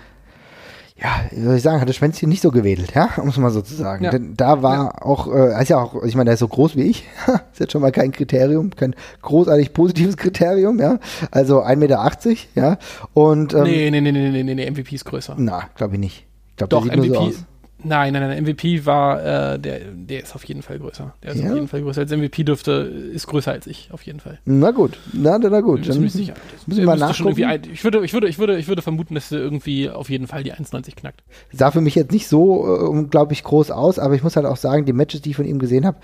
ja, wie soll ich sagen, hat das Schwänzchen nicht so gewedelt, ja, um es mal so zu sagen. Ja. Denn da war auch, äh, er ist ja auch, ich meine, der ist so groß wie ich, ist jetzt schon mal kein Kriterium, kein großartig positives Kriterium, ja. Also 1,80 Meter, ja. Und ähm, nee, nee, nee, nee, nee, nee, nee, MVP ist größer. na, glaube ich nicht. Ich glaube, Doch, der sieht MVP. nur so aus. Nein, nein, nein, MVP war, äh, der, der ist auf jeden Fall größer. Der ist Ja? auf jeden Fall größer. Als MVP dürfte, ist größer als ich, auf jeden Fall. Na gut, na, na, na gut. Dann ziemlich sicher. Das müssen wir mal müsste schon nachgucken. Ich würde, ich würde, ich würde, ich würde vermuten, dass er irgendwie auf jeden Fall die 1,90 knackt. sah für mich jetzt nicht so äh, unglaublich groß aus, aber ich muss halt auch sagen, die Matches, die ich von ihm gesehen habe,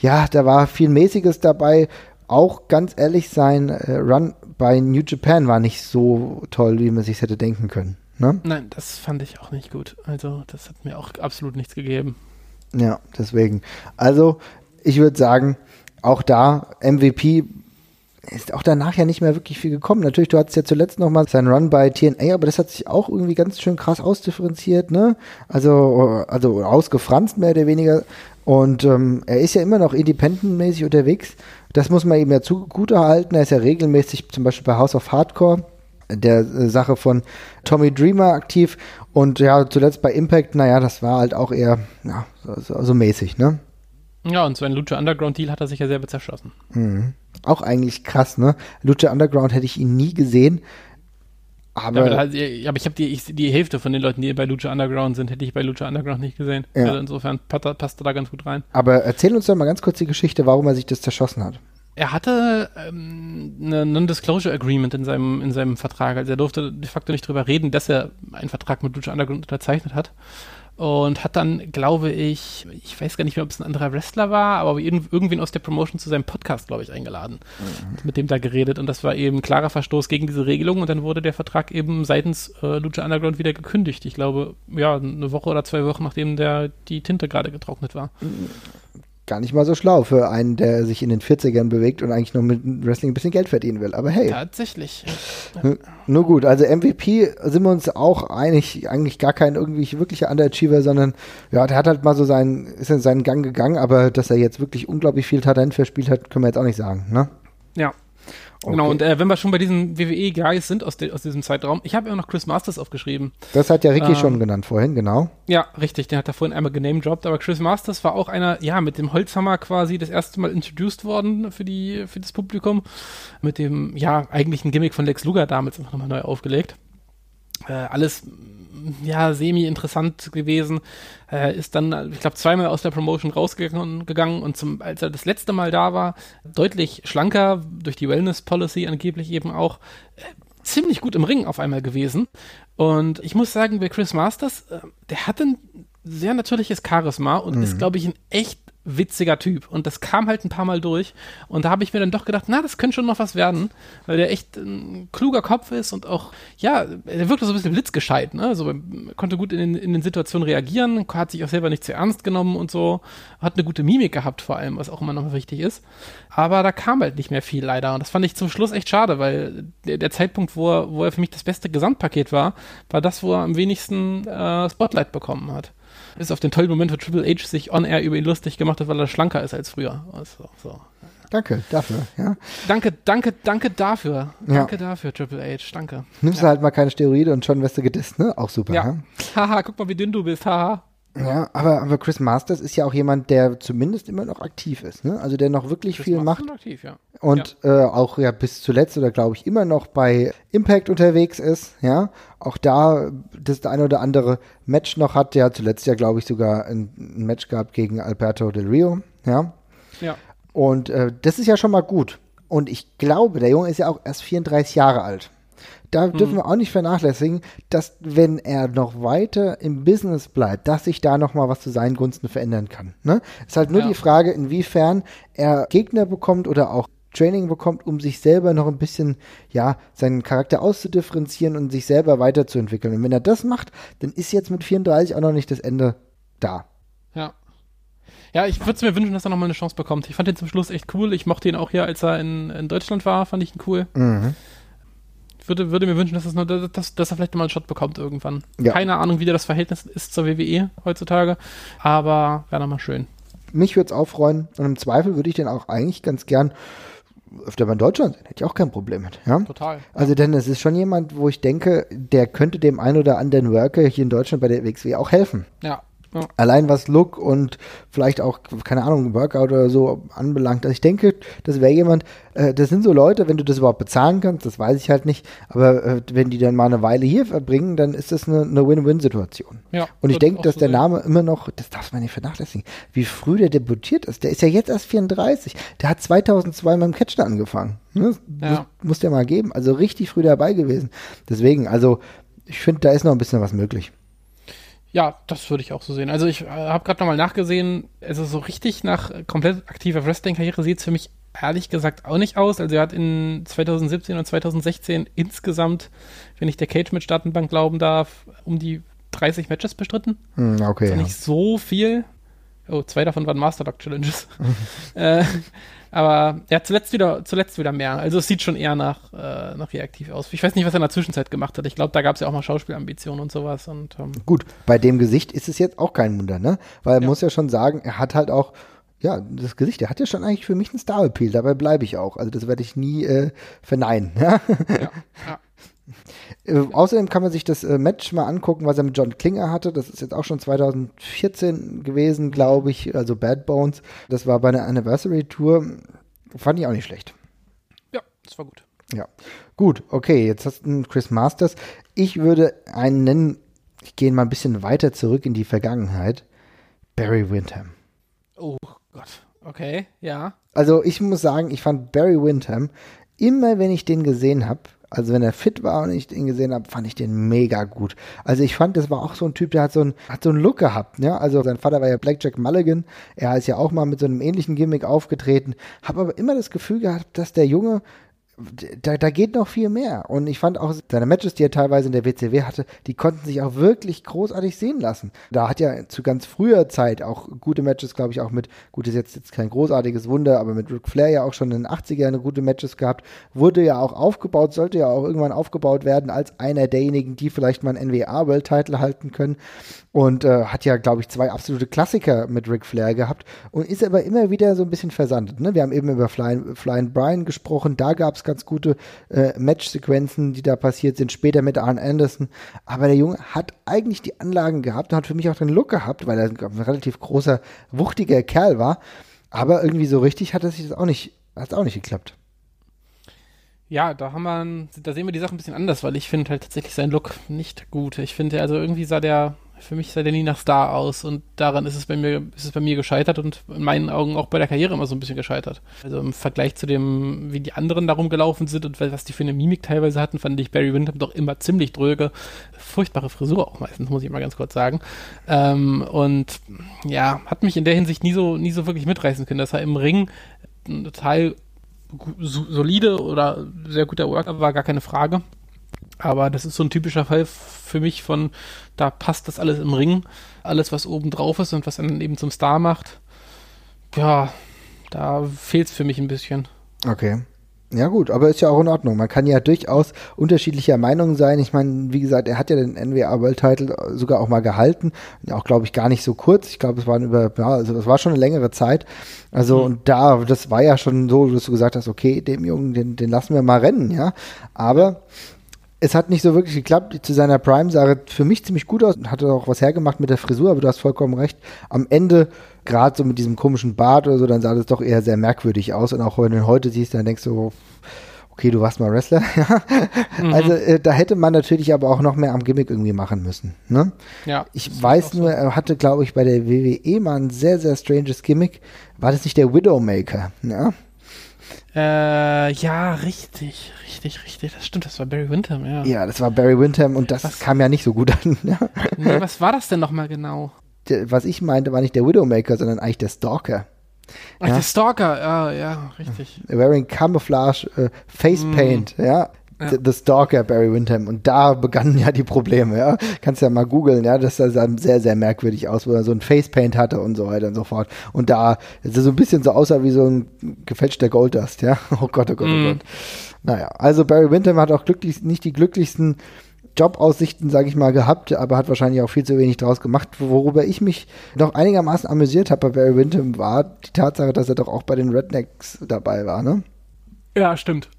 ja, da war viel Mäßiges dabei. Auch ganz ehrlich, sein äh, Run bei New Japan war nicht so toll, wie man sich hätte denken können. Ne? Nein, das fand ich auch nicht gut. Also, das hat mir auch absolut nichts gegeben. Ja, deswegen. Also, ich würde sagen, auch da MVP ist auch danach ja nicht mehr wirklich viel gekommen. Natürlich, du hattest ja zuletzt noch mal seinen Run bei TNA, aber das hat sich auch irgendwie ganz schön krass ausdifferenziert, ne? Also, also ausgefranst mehr oder weniger. Und ähm, er ist ja immer noch independentmäßig unterwegs. Das muss man ihm ja zugute halten. Er ist ja regelmäßig zum Beispiel bei House of Hardcore der äh, Sache von Tommy Dreamer aktiv und ja, zuletzt bei Impact, naja, das war halt auch eher ja, so, so, mäßig, ne? Ja, und so ein Lucha Underground Deal hat er sich ja selber zerschossen. Mhm. Auch eigentlich krass, ne? Lucha Underground hätte ich ihn nie gesehen. Aber, ja, aber, ja, aber ich habe die, ich, die Hälfte von den Leuten, die bei Lucha Underground sind, hätte ich bei Lucha Underground nicht gesehen. Ja. Also insofern passt, passt er da ganz gut rein. Aber erzähl uns doch mal ganz kurz die Geschichte, warum er sich das zerschossen hat. Er hatte ähm, eine Non-Disclosure Agreement in seinem, in seinem Vertrag. Also er durfte de facto nicht drüber reden, dass er einen Vertrag mit Lucha Underground unterzeichnet hat und hat dann, glaube ich, ich weiß gar nicht mehr, ob es ein anderer Wrestler war, aber irgendwen aus der Promotion zu seinem Podcast, glaube ich, eingeladen. Mhm. Mit dem da geredet und das war eben klarer Verstoß gegen diese Regelung und dann wurde der Vertrag eben seitens äh, Lucha Underground wieder gekündigt. Ich glaube, ja, eine Woche oder zwei Wochen, nachdem der die Tinte gerade getrocknet war. Mhm gar nicht mal so schlau für einen, der sich in den 40ern bewegt und eigentlich nur mit Wrestling ein bisschen Geld verdienen will. Aber hey. Tatsächlich. Ja. Nur gut, also MVP sind wir uns auch einig, eigentlich gar kein irgendwie wirklicher Underachiever, sondern ja, der hat halt mal so seinen, ist in seinen Gang gegangen, aber dass er jetzt wirklich unglaublich viel Talent verspielt hat, können wir jetzt auch nicht sagen, ne? Ja. Okay. Genau, und äh, wenn wir schon bei diesen WWE-Guys sind aus, de, aus diesem Zeitraum, ich habe ja noch Chris Masters aufgeschrieben. Das hat ja Ricky ähm, schon genannt vorhin, genau. Ja, richtig, den hat er vorhin einmal genamedropped, aber Chris Masters war auch einer, ja, mit dem Holzhammer quasi das erste Mal introduced worden für, die, für das Publikum. Mit dem, ja, eigentlichen Gimmick von Lex Luger damals einfach nochmal neu aufgelegt. Äh, alles ja, semi-interessant gewesen. Äh, ist dann, ich glaube, zweimal aus der Promotion rausgegangen gegangen und zum, als er das letzte Mal da war, deutlich schlanker, durch die Wellness-Policy angeblich eben auch, äh, ziemlich gut im Ring auf einmal gewesen. Und ich muss sagen, bei Chris Masters, äh, der hat ein sehr natürliches Charisma und mhm. ist, glaube ich, ein echt witziger Typ. Und das kam halt ein paar Mal durch. Und da habe ich mir dann doch gedacht, na, das könnte schon noch was werden, weil der echt ein kluger Kopf ist und auch, ja, er wirkte so ein bisschen blitzgescheit, ne? Also konnte gut in den, in den Situationen reagieren, hat sich auch selber nicht zu ernst genommen und so, hat eine gute Mimik gehabt vor allem, was auch immer noch wichtig ist. Aber da kam halt nicht mehr viel leider. Und das fand ich zum Schluss echt schade, weil der, der Zeitpunkt, wo er, wo er für mich das beste Gesamtpaket war, war das, wo er am wenigsten äh, Spotlight bekommen hat. Bis auf den tollen Moment, wo Triple H sich on-air über ihn lustig gemacht hat, weil er schlanker ist als früher. Also, so. Danke dafür, ja. Danke, danke, danke dafür. Ja. Danke dafür, Triple H, danke. Nimmst ja. du halt mal keine Steroide und schon wirst du gedisst, ne? Auch super, ja. Haha, guck mal, wie dünn du bist, haha. Ja, aber, aber Chris Masters ist ja auch jemand, der zumindest immer noch aktiv ist, ne? Also der noch wirklich Chris viel Masters macht. Aktiv, ja. Und ja. Äh, auch ja bis zuletzt oder glaube ich immer noch bei Impact unterwegs ist, ja. Auch da das eine oder andere Match noch hat, der hat zuletzt ja, glaube ich, sogar ein, ein, Match gehabt gegen Alberto Del Rio, ja. Ja. Und äh, das ist ja schon mal gut. Und ich glaube, der Junge ist ja auch erst 34 Jahre alt da hm. dürfen wir auch nicht vernachlässigen, dass wenn er noch weiter im Business bleibt, dass sich da noch mal was zu seinen Gunsten verändern kann. Ne? Ist halt nur ja. die Frage, inwiefern er Gegner bekommt oder auch Training bekommt, um sich selber noch ein bisschen, ja, seinen Charakter auszudifferenzieren und sich selber weiterzuentwickeln. Und wenn er das macht, dann ist jetzt mit 34 auch noch nicht das Ende da. Ja. Ja, ich würde es mir wünschen, dass er noch mal eine Chance bekommt. Ich fand ihn zum Schluss echt cool. Ich mochte ihn auch hier, als er in, in Deutschland war, fand ich ihn cool. Mhm würde, würde mir wünschen, dass, es nur, dass, dass er vielleicht mal einen Shot bekommt irgendwann. Ja. Keine Ahnung, wie das Verhältnis ist zur WWE heutzutage, aber wäre nochmal schön. Mich würde es auch freuen und im Zweifel würde ich den auch eigentlich ganz gern öfter mal in Deutschland sehen. Hätte ich auch kein Problem mit. Ja? Total. Also, denn es ist schon jemand, wo ich denke, der könnte dem einen oder anderen Worker hier in Deutschland bei der WXW auch helfen. Ja, ja. Allein was Look und vielleicht auch, keine Ahnung, Workout oder so anbelangt. Also ich denke, das wäre jemand, äh, das sind so Leute, wenn du das überhaupt bezahlen kannst, das weiß ich halt nicht, aber äh, wenn die dann mal eine Weile hier verbringen, dann ist das eine, eine Win-Win-Situation. Ja, und ich denke, dass so der Name immer noch, das darf man nicht vernachlässigen, wie früh der debütiert ist. Der ist ja jetzt erst 34. Der hat 2002 mit dem Catcher angefangen. Ne? Ja. muss der mal geben. Also richtig früh dabei gewesen. Deswegen, also ich finde, da ist noch ein bisschen was möglich. Ja, das würde ich auch so sehen. Also ich äh, habe gerade nochmal nachgesehen, also so richtig nach komplett aktiver Wrestling-Karriere sieht es für mich ehrlich gesagt auch nicht aus. Also er hat in 2017 und 2016 insgesamt, wenn ich der Cage-Match-Datenbank glauben darf, um die 30 Matches bestritten. Hm, okay. Also ja. nicht so viel. Oh, zwei davon waren Master Lock Challenges. äh, aber ja, zuletzt wieder, zuletzt wieder mehr. Also es sieht schon eher nach, äh, nach reaktiv aus. Ich weiß nicht, was er in der Zwischenzeit gemacht hat. Ich glaube, da gab es ja auch mal Schauspielambitionen und sowas. Und, ähm, Gut, bei dem Gesicht ist es jetzt auch kein Wunder, ne? Weil man ja. muss ja schon sagen, er hat halt auch, ja, das Gesicht, der hat ja schon eigentlich für mich einen Star-Appeal. Dabei bleibe ich auch. Also das werde ich nie äh, verneinen. Ja? ja. Äh, außerdem kann man sich das äh, Match mal angucken, was er mit John Klinger hatte. Das ist jetzt auch schon 2014 gewesen, glaube ich. Also Bad Bones. Das war bei einer Anniversary Tour. Fand ich auch nicht schlecht. Ja, das war gut. Ja. Gut, okay, jetzt hast du Chris Masters. Ich würde einen nennen, ich gehe mal ein bisschen weiter zurück in die Vergangenheit. Barry Windham. Oh Gott. Okay, ja. Also ich muss sagen, ich fand Barry Windham, immer wenn ich den gesehen habe, also wenn er fit war und ich den gesehen habe, fand ich den mega gut. Also ich fand, das war auch so ein Typ, der hat so einen, hat so einen Look gehabt. Ja? Also sein Vater war ja Blackjack Mulligan. Er ist ja auch mal mit so einem ähnlichen Gimmick aufgetreten. Habe aber immer das Gefühl gehabt, dass der Junge da, da geht noch viel mehr. Und ich fand auch seine Matches, die er teilweise in der WCW hatte, die konnten sich auch wirklich großartig sehen lassen. Da hat ja zu ganz früher Zeit auch gute Matches, glaube ich, auch mit, gut, ist jetzt, jetzt kein großartiges Wunder, aber mit Ric Flair ja auch schon in den 80er eine gute Matches gehabt, wurde ja auch aufgebaut, sollte ja auch irgendwann aufgebaut werden als einer derjenigen, die vielleicht mal einen NWA World Title halten können und äh, hat ja, glaube ich, zwei absolute Klassiker mit Ric Flair gehabt und ist aber immer wieder so ein bisschen versandet. Ne? Wir haben eben über Flying, Flying Brian gesprochen, da gab es ganz gute äh, Match-Sequenzen, die da passiert sind, später mit Arn Anderson, aber der Junge hat eigentlich die Anlagen gehabt und hat für mich auch den Look gehabt, weil er ein relativ großer, wuchtiger Kerl war, aber irgendwie so richtig hat es sich das auch nicht, hat auch nicht geklappt. Ja, da haben wir, da sehen wir die Sache ein bisschen anders, weil ich finde halt tatsächlich seinen Look nicht gut. Ich finde, also irgendwie sah der für mich sah der nie nach Star aus und daran ist es bei mir, ist es bei mir gescheitert und in meinen Augen auch bei der Karriere immer so ein bisschen gescheitert. Also im Vergleich zu dem, wie die anderen darum gelaufen sind und was die für eine Mimik teilweise hatten, fand ich Barry Windham doch immer ziemlich dröge. Furchtbare Frisur auch meistens, muss ich mal ganz kurz sagen. Ähm, und ja, hat mich in der Hinsicht nie so, nie so wirklich mitreißen können, dass er im Ring total solide oder sehr guter Worker war, gar keine Frage. Aber das ist so ein typischer Fall für mich von, da passt das alles im Ring. Alles, was oben drauf ist und was einen eben zum Star macht. Ja, da fehlt es für mich ein bisschen. Okay. Ja gut, aber ist ja auch in Ordnung. Man kann ja durchaus unterschiedlicher Meinung sein. Ich meine, wie gesagt, er hat ja den NWA World Title sogar auch mal gehalten. Auch, glaube ich, gar nicht so kurz. Ich glaube, es waren über, ja, also das war schon eine längere Zeit. Also, mhm. und da, das war ja schon so, dass du gesagt hast, okay, dem Jungen, den, den lassen wir mal rennen, ja. Aber es hat nicht so wirklich geklappt. Zu seiner Prime sah er für mich ziemlich gut aus, hatte auch was hergemacht mit der Frisur, aber du hast vollkommen recht. Am Ende, gerade so mit diesem komischen Bart oder so, dann sah das doch eher sehr merkwürdig aus. Und auch wenn du ihn heute siehst, dann denkst du, okay, du warst mal Wrestler. mhm. Also äh, da hätte man natürlich aber auch noch mehr am Gimmick irgendwie machen müssen. Ne? Ja. Ich weiß nur, so. er hatte, glaube ich, bei der WWE mal ein sehr, sehr stranges Gimmick. War das nicht der Widowmaker? Ja. Äh, ja, richtig, richtig, richtig. Das stimmt, das war Barry Windham, ja. Ja, das war Barry Windham und das was? kam ja nicht so gut an. Ja. Nee, was war das denn nochmal genau? Der, was ich meinte, war nicht der Widowmaker, sondern eigentlich der Stalker. Ach, ja? der Stalker, ja, ja, richtig. Wearing Camouflage, äh, Face Paint, mm. ja. Ja. The Stalker Barry Windham. Und da begannen ja die Probleme, ja. Kannst ja mal googeln, ja. Das sah sehr, sehr merkwürdig aus, wo er so ein Facepaint hatte und so weiter und so fort. Und da es so ein bisschen so aussah wie so ein gefälschter Golddust, ja. Oh Gott, oh Gott, oh mm. Gott. Naja, also Barry Windham hat auch glücklich, nicht die glücklichsten Jobaussichten, sage ich mal, gehabt, aber hat wahrscheinlich auch viel zu wenig draus gemacht. Worüber ich mich noch einigermaßen amüsiert habe bei Barry Windham war die Tatsache, dass er doch auch bei den Rednecks dabei war, ne? Ja, stimmt.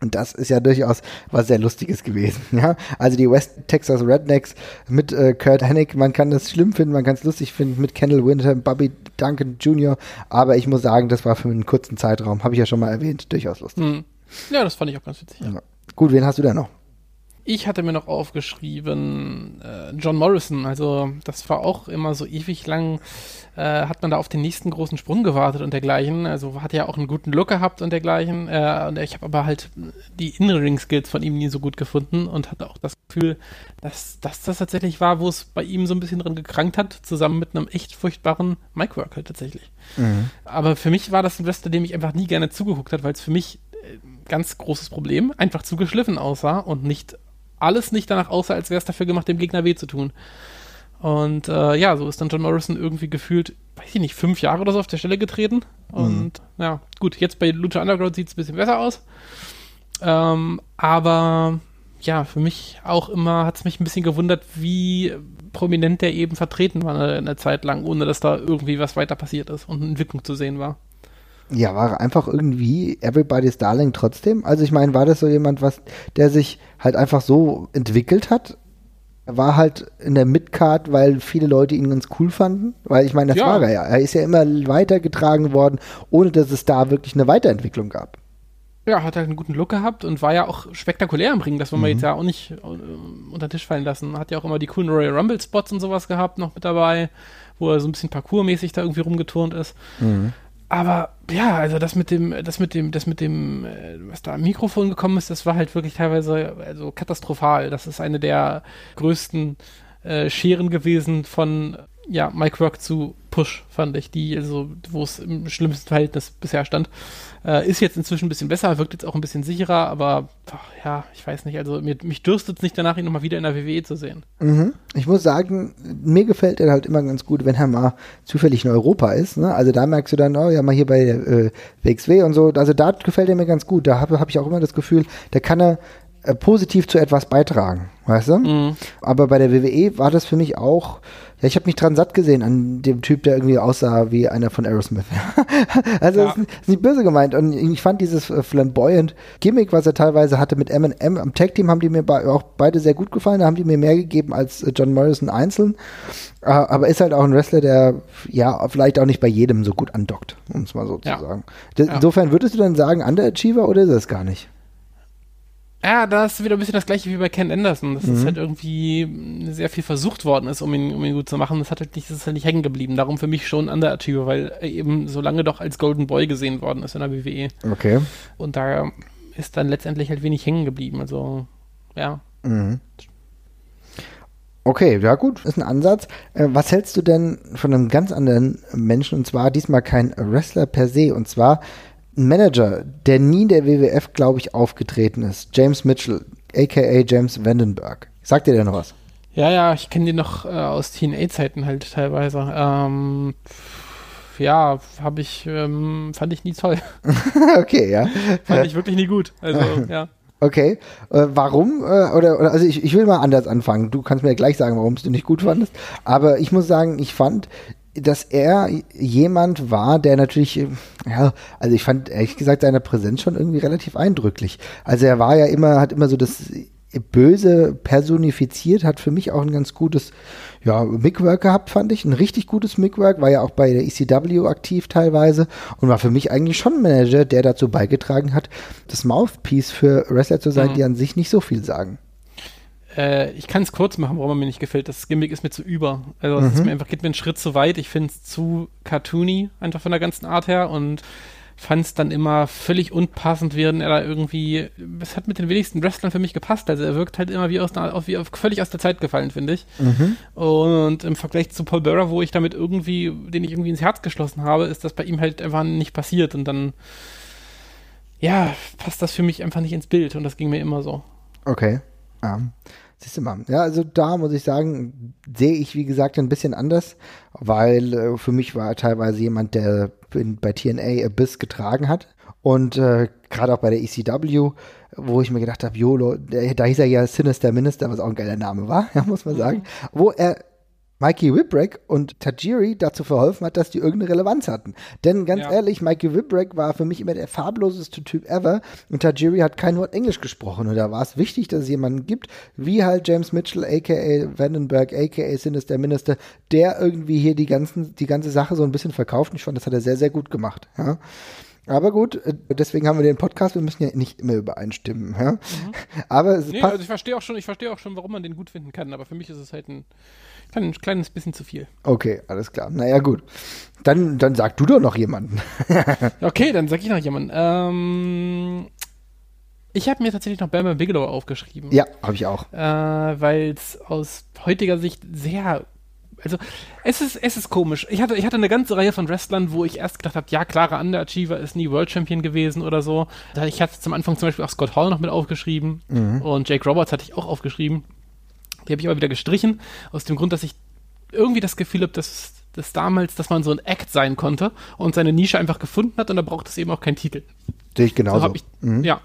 Und das ist ja durchaus was sehr Lustiges gewesen. Ja? Also die West Texas Rednecks mit äh, Kurt Hennig, man kann das schlimm finden, man kann es lustig finden mit Kendall Winter, Bobby Duncan Jr., aber ich muss sagen, das war für einen kurzen Zeitraum, habe ich ja schon mal erwähnt, durchaus lustig. Mhm. Ja, das fand ich auch ganz witzig. Ja. Gut, wen hast du da noch? Ich hatte mir noch aufgeschrieben äh, John Morrison. Also das war auch immer so ewig lang, äh, hat man da auf den nächsten großen Sprung gewartet und dergleichen. Also hat ja auch einen guten Look gehabt und dergleichen. Äh, und ich habe aber halt die In-Ring-Skills von ihm nie so gut gefunden und hatte auch das Gefühl, dass, dass das tatsächlich war, wo es bei ihm so ein bisschen drin gekrankt hat, zusammen mit einem echt furchtbaren Mic-Work halt tatsächlich. Mhm. Aber für mich war das ein Wrestler, dem ich einfach nie gerne zugeguckt hat, weil es für mich äh, ganz großes Problem, einfach zu geschliffen aussah und nicht alles nicht danach aussah, als wäre es dafür gemacht, dem Gegner weh zu tun. Und äh, ja, so ist dann John Morrison irgendwie gefühlt, weiß ich nicht, fünf Jahre oder so auf der Stelle getreten. Und mhm. ja, gut, jetzt bei Lucha Underground sieht es ein bisschen besser aus. Ähm, aber ja, für mich auch immer hat es mich ein bisschen gewundert, wie prominent der eben vertreten war eine, eine Zeit lang, ohne dass da irgendwie was weiter passiert ist und eine Entwicklung zu sehen war. Ja, war einfach irgendwie Everybody's Darling trotzdem. Also ich meine, war das so jemand, was, der sich halt einfach so entwickelt hat? Er war halt in der Midcard, weil viele Leute ihn ganz cool fanden. Weil ich meine, das Ja. war er ja. Er ist ja immer weitergetragen worden, ohne dass es da wirklich eine Weiterentwicklung gab. Ja, hat halt einen guten Look gehabt und war ja auch spektakulär im Ring. Das wollen wir jetzt ja auch nicht äh, unter den Tisch fallen lassen. Hat ja auch immer die coolen Royal Rumble Spots und sowas gehabt noch mit dabei, wo er so ein bisschen parkourmäßig da irgendwie rumgeturnt ist. Aber ja, also das mit dem, das mit dem, das mit dem, äh, was da am Mikrofon gekommen ist, das war halt wirklich teilweise also katastrophal. Das ist eine der größten äh, Scheren gewesen von ja, Mike Rock zu Push, fand ich, die, also, wo es im schlimmsten Verhältnis bisher stand. Äh, ist jetzt inzwischen ein bisschen besser, wirkt jetzt auch ein bisschen sicherer, aber ach, ja, ich weiß nicht, also mir, mich dürstet es nicht danach, ihn nochmal wieder in der WWE zu sehen. Mhm. Ich muss sagen, mir gefällt er halt immer ganz gut, wenn er mal zufällig in Europa ist. Ne? Also da merkst du dann, oh ja, mal hier bei äh, WXW und so. Also da gefällt er mir ganz gut. Da habe hab ich auch immer das Gefühl, da kann er äh, positiv zu etwas beitragen, weißt du? Mhm. Aber bei der WWE war das für mich auch, ja, ich habe mich dran satt gesehen an dem Typ, der irgendwie aussah wie einer von Aerosmith. also Ja. das ist nicht- ist nicht böse gemeint. Und ich fand dieses äh, flamboyant Gimmick, was er teilweise hatte mit M&M am Tag-Team, haben die mir auch beide sehr gut gefallen. Da haben die mir mehr gegeben als äh, John Morrison einzeln. Äh, aber ist halt auch ein Wrestler, der ja vielleicht auch nicht bei jedem so gut andockt, um es mal so Ja. zu sagen. Insofern würdest du dann sagen, Underachiever oder ist es gar nicht? Ja, da ist wieder ein bisschen das gleiche wie bei Ken Anderson, dass Mhm. es halt irgendwie sehr viel versucht worden ist, um ihn, um ihn gut zu machen. Das hat halt nicht, das ist halt nicht hängen geblieben. Darum für mich schon Underachiever, weil er eben so lange doch als Golden Boy gesehen worden ist in der WWE. Okay. Und da ist dann letztendlich halt wenig hängen geblieben. Also, ja. Mhm. Okay, ja gut, ist ein Ansatz. Äh, was hältst du denn von einem ganz anderen Menschen und zwar diesmal kein Wrestler per se und zwar ein Manager, der nie in der WWF, glaube ich, aufgetreten ist. James Mitchell, aka James Vandenberg. Sagt dir der noch was? Ja, ja, ich kenne den noch äh, aus TNA-Zeiten halt teilweise. Ähm, ja, habe ich, ähm, fand ich nie toll. okay, ja. fand ich wirklich nie gut. Also, ja. Okay, äh, warum? Äh, oder, oder also ich, ich will mal anders anfangen. Du kannst mir gleich sagen, warum es du nicht gut fandest. Aber ich muss sagen, ich fand, dass er jemand war, der natürlich, äh, ja, also ich fand ehrlich gesagt seine Präsenz schon irgendwie relativ eindrücklich. Also er war ja immer, hat immer so das Böse personifiziert, hat für mich auch ein ganz gutes, ja, Mickwork gehabt, fand ich. Ein richtig gutes Mickwork, war ja auch bei der ECW aktiv teilweise und war für mich eigentlich schon ein Manager, der dazu beigetragen hat, das Mouthpiece für Wrestler zu sein, Mhm. die an sich nicht so viel sagen. Äh, ich kann es kurz machen, warum er mir nicht gefällt. Das Gimmick ist mir zu über. Also es ist mir einfach, geht mir einen Schritt zu weit. Ich finde es zu cartoony, einfach von der ganzen Art her und fand es dann immer völlig unpassend, während er da irgendwie, es hat mit den wenigsten Wrestlern für mich gepasst. Also er wirkt halt immer wie aus, einer, wie auf, völlig aus der Zeit gefallen, finde ich. Und im Vergleich zu Paul Bearer, wo ich damit irgendwie, den ich irgendwie ins Herz geschlossen habe, ist das bei ihm halt einfach nicht passiert und dann, ja, passt das für mich einfach nicht ins Bild und das ging mir immer so. Okay. Ja. Siehst du mal. Ja, also da muss ich sagen, sehe ich, wie gesagt, ein bisschen anders, weil äh, für mich war er teilweise jemand, der in, bei TNA Abyss getragen hat. Und äh, gerade auch bei der ECW, wo ich mir gedacht habe, YOLO, da hieß er ja Sinister Minister, was auch ein geiler Name war, ja, muss man sagen, wo er Mikey Whipwreck und Tajiri dazu verholfen hat, dass die irgendeine Relevanz hatten. Denn ganz Ja. ehrlich, Mikey Whipwreck war für mich immer der farbloseste Typ ever und Tajiri hat kein Wort Englisch gesprochen. Und da war es wichtig, dass es jemanden gibt, wie halt James Mitchell, aka Vandenberg, aka Sinister Minister, der irgendwie hier die, ganzen, die ganze Sache so ein bisschen verkauft. Und ich fand, das hat er sehr, sehr gut gemacht. Ja. Aber gut, äh, deswegen haben wir den Podcast, wir müssen ja nicht immer übereinstimmen. Ja. Aber es Nee, also ich verstehe auch schon, ich verstehe auch schon, warum man den gut finden kann, aber für mich ist es halt ein, klein, kleines bisschen zu viel. Okay, alles klar. Naja, gut. Dann, dann sag du doch noch jemanden. Okay, dann sag ich noch jemanden. Ähm, ich habe mir tatsächlich noch Bam Bam Bigelow aufgeschrieben. ja, habe ich auch. Äh, Weil es aus heutiger Sicht sehr. Also, es ist, es ist komisch. Ich hatte, ich hatte eine ganze Reihe von Wrestlern, wo ich erst gedacht habe, ja, klarer Underachiever ist nie World Champion gewesen oder so. Ich hatte zum Anfang zum Beispiel auch Scott Hall noch mit aufgeschrieben und Jake Roberts hatte ich auch aufgeschrieben. Die habe ich aber wieder gestrichen, aus dem Grund, dass ich irgendwie das Gefühl habe, dass, dass damals, dass man so ein Act sein konnte und seine Nische einfach gefunden hat und da braucht es eben auch keinen Titel. Sehe ich genauso. So ich, mhm. Ja.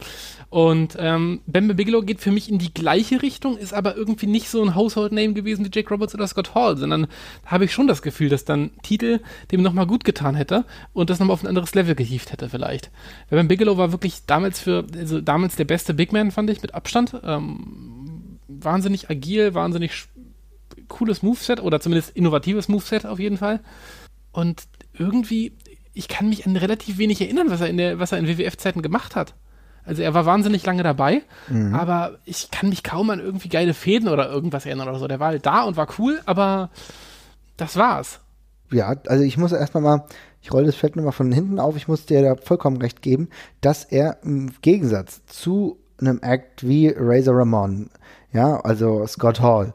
Und ähm, Bambi Bigelow geht für mich in die gleiche Richtung, ist aber irgendwie nicht so ein Household Name gewesen wie Jake Roberts oder Scott Hall, sondern da habe ich schon das Gefühl, dass dann Titel dem nochmal gut getan hätte und das nochmal auf ein anderes Level gehievt hätte vielleicht. Weil Bigelow war wirklich damals für, also damals der beste Big Man, fand ich, mit Abstand. Ähm, wahnsinnig agil, wahnsinnig cooles Moveset oder zumindest innovatives Moveset auf jeden Fall. Und irgendwie, ich kann mich an relativ wenig erinnern, was er in der, was er in WWF-Zeiten gemacht hat. Also er war wahnsinnig lange dabei, mhm. aber ich kann mich kaum an irgendwie geile Fäden oder irgendwas erinnern oder so. Der war halt da und war cool, aber das war's. Ja, also ich muss erstmal mal, ich rolle das Feld nochmal von hinten auf, ich muss dir da vollkommen recht geben, dass er im Gegensatz zu einem Act wie Razor Ramon, ja, also Scott Hall,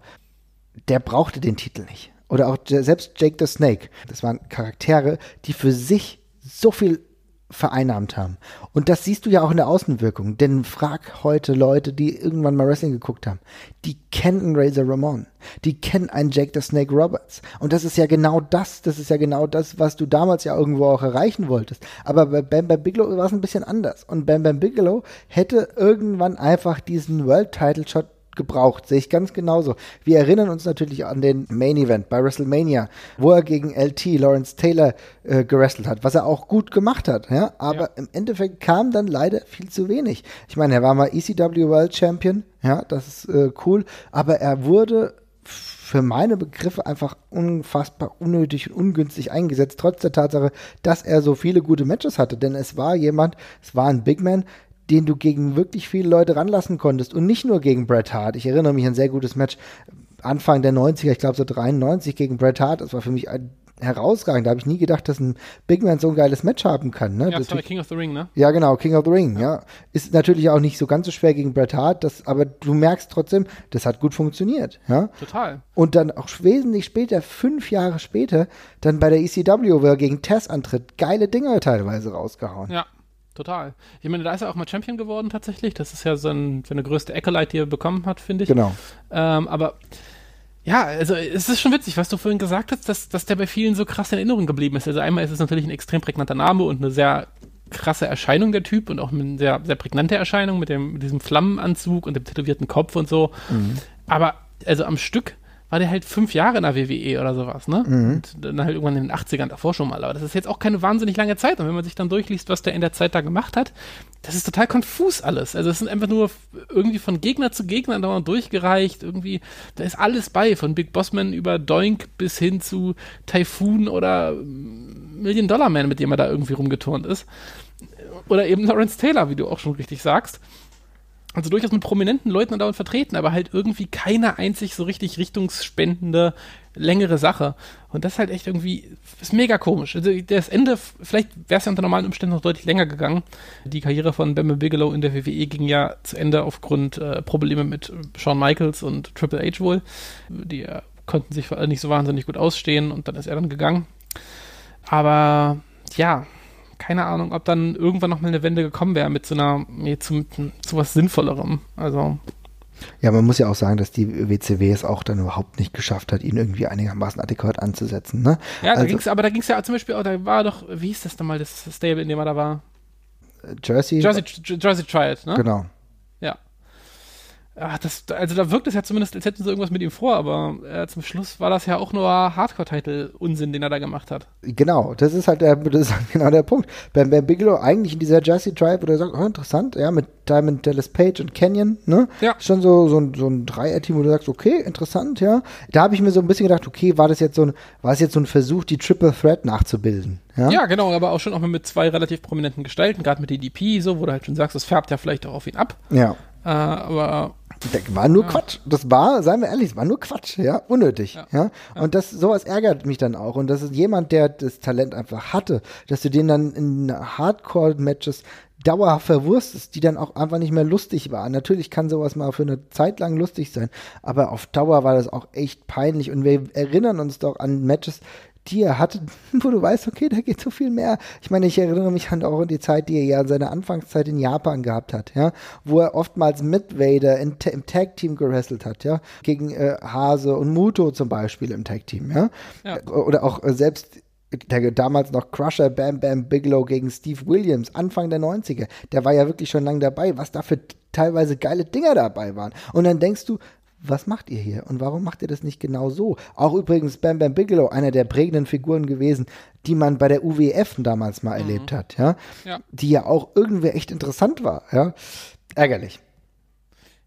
der brauchte den Titel nicht. Oder auch selbst Jake the Snake. Das waren Charaktere, die für sich so viel vereinnahmt haben. Und das siehst du ja auch in der Außenwirkung. Denn frag heute Leute, die irgendwann mal Wrestling geguckt haben. Die kennen Razor Ramon. Die kennen einen Jake the Snake Roberts. Und das ist ja genau das. Das ist ja genau das, was du damals ja irgendwo auch erreichen wolltest. Aber bei Bam Bam Bigelow war es ein bisschen anders. Und Bam Bam Bigelow hätte irgendwann einfach diesen World Title Shot gebraucht, sehe ich ganz genauso. Wir erinnern uns natürlich an den Main Event bei WrestleMania, wo er gegen LT, Lawrence Taylor, äh, gerestelt hat, was er auch gut gemacht hat, ja, aber ja. im Endeffekt kam dann leider viel zu wenig. Ich meine, er war mal ECW World Champion, ja, das ist äh, cool, aber er wurde für meine Begriffe einfach unfassbar unnötig und ungünstig eingesetzt, trotz der Tatsache, dass er so viele gute Matches hatte. Denn es war jemand, es war ein Big Man, den du gegen wirklich viele Leute ranlassen konntest und nicht nur gegen Bret Hart. Ich erinnere mich an ein sehr gutes Match Anfang der 90er, ich glaube so 93 gegen Bret Hart. Das war für mich ein herausragend. Da habe ich nie gedacht, dass ein Big Man so ein geiles Match haben kann. Ne? Ja, das war King of the Ring, ne? Ja, genau, King of the Ring, ja. ja. Ist natürlich auch nicht so ganz so schwer gegen Bret Hart, das, aber du merkst trotzdem, das hat gut funktioniert, ja. Total. Und dann auch wesentlich später, fünf Jahre später, dann bei der ECW, wo er gegen Tess antritt, geile Dinger teilweise rausgehauen. Ja, total. Ich meine, da ist er auch mal Champion geworden tatsächlich. Das ist ja sein, seine größte Acolyte, die er bekommen hat, finde ich. Genau. Ähm, aber ja, also es ist schon witzig, was du vorhin gesagt hast, dass, dass der bei vielen so krass in Erinnerung geblieben ist. Also einmal ist es natürlich ein extrem prägnanter Name und eine sehr krasse Erscheinung der Typ und auch eine sehr, sehr prägnante Erscheinung mit, dem, mit diesem Flammenanzug und dem tätowierten Kopf und so. Mhm. Aber also am Stück war der halt fünf Jahre in der WWE oder sowas, ne? Mhm. Und dann halt irgendwann in den 80ern davor schon mal. Aber das ist jetzt auch keine wahnsinnig lange Zeit. Und wenn man sich dann durchliest, was der in der Zeit da gemacht hat, das ist total konfus alles. Also es sind einfach nur irgendwie von Gegner zu Gegner dauernd durchgereicht. Irgendwie, da ist alles bei, von Big Bossman über Doink bis hin zu Typhoon oder Million Dollar Man, mit dem er da irgendwie rumgeturnt ist. Oder eben Lawrence Taylor, wie du auch schon richtig sagst also durchaus mit prominenten Leuten dauernd vertreten, aber halt irgendwie keine einzig so richtig richtungsspendende, längere Sache. Und das ist halt echt irgendwie, ist mega komisch. Also das Ende, vielleicht wäre es ja unter normalen Umständen noch deutlich länger gegangen. Die Karriere von Bam Bigelow in der WWE ging ja zu Ende aufgrund äh, Probleme mit Shawn Michaels und Triple H wohl. Die äh, konnten sich nicht so wahnsinnig gut ausstehen und dann ist er dann gegangen. Aber ja, keine Ahnung, ob dann irgendwann noch mal eine Wende gekommen wäre mit so einer, nee, zu, zu was Sinnvollerem. Also. Ja, man muss ja auch sagen, dass die WCW es auch dann überhaupt nicht geschafft hat, ihn irgendwie einigermaßen adäquat anzusetzen. Ne? Ja, da also, ging's, aber da ging es ja zum Beispiel auch, da war doch, wie hieß das denn mal, das Stable, in dem er da war? Jersey? Jersey, Jersey Triad, ne? Genau. Ach, das, also da wirkt es ja zumindest, als hätten sie irgendwas mit ihm vor, aber äh, zum Schluss war das ja auch nur Hardcore-Title-Unsinn, den er da gemacht hat. Genau, das ist halt der, das ist halt genau der Punkt. Beim, beim Bigelow eigentlich in dieser Jesse Tribe, wo er sagt, oh, interessant, ja, mit Diamond Dallas Page und Canyon, ne? Ja. Schon so, so ein, so ein Dreier-Team, wo du sagst, okay, interessant, ja. Da habe ich mir so ein bisschen gedacht, okay, war das jetzt so ein, war es jetzt so ein Versuch, die Triple Threat nachzubilden? Ja? ja, genau, aber auch schon auch mit zwei relativ prominenten Gestalten, gerade mit DDP, so, wo du halt schon sagst, das färbt ja vielleicht auch auf ihn ab. Ja. Äh, aber war nur ja. Quatsch. Das war, seien wir ehrlich, das war nur Quatsch, ja, unnötig, ja. ja? Und das, sowas ärgert mich dann auch. Und das ist jemand, der das Talent einfach hatte, dass du den dann in Hardcore-Matches dauerhaft verwurstest, die dann auch einfach nicht mehr lustig waren. Natürlich kann sowas mal für eine Zeit lang lustig sein, aber auf Dauer war das auch echt peinlich. Und wir erinnern uns doch an Matches, die er hatte, wo du weißt, okay, da geht so viel mehr. Ich meine, ich erinnere mich an auch an die Zeit, die er ja in seiner Anfangszeit in Japan gehabt hat, ja, wo er oftmals mit Vader in, im Tag Team gewrestelt hat, ja, gegen äh, Hase und Muto zum Beispiel im Tag Team, ja, ja. oder auch äh, selbst der damals noch Crusher Bam Bam Bigelow gegen Steve Williams, Anfang der 90er, der war ja wirklich schon lange dabei, was da für teilweise geile Dinger dabei waren. Und dann denkst du, was macht ihr hier und warum macht ihr das nicht genau so? Auch übrigens Bam Bam Bigelow, einer der prägenden Figuren gewesen, die man bei der UWF damals mal mhm. erlebt hat, ja? ja? Die ja auch irgendwie echt interessant war, ja? Ärgerlich.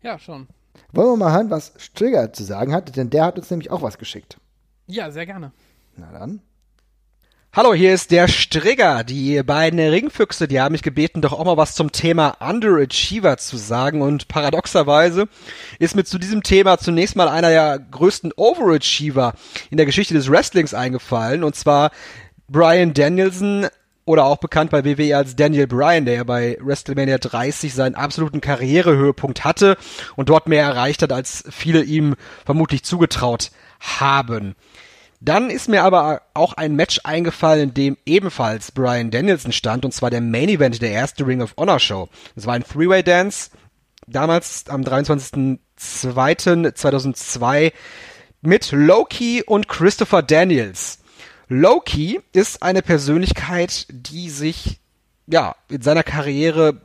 Ja, schon. Wollen wir mal hören, was Trigger zu sagen hat, denn der hat uns nämlich auch was geschickt. Ja, sehr gerne. Na dann. Hallo, hier ist der Strigger. Die beiden Ringfüchse, die haben mich gebeten, doch auch mal was zum Thema Underachiever zu sagen. Und paradoxerweise ist mir zu diesem Thema zunächst mal einer der größten Overachiever in der Geschichte des Wrestlings eingefallen. Und zwar Brian Danielson oder auch bekannt bei WWE als Daniel Bryan, der ja bei WrestleMania 30 seinen absoluten Karrierehöhepunkt hatte und dort mehr erreicht hat, als viele ihm vermutlich zugetraut haben. Dann ist mir aber auch ein Match eingefallen, in dem ebenfalls Brian Danielson stand, und zwar der Main Event der erste Ring of Honor Show. Das war ein Three-Way Dance, damals am 23.02.2002 mit Loki und Christopher Daniels. Loki ist eine Persönlichkeit, die sich ja in seiner Karriere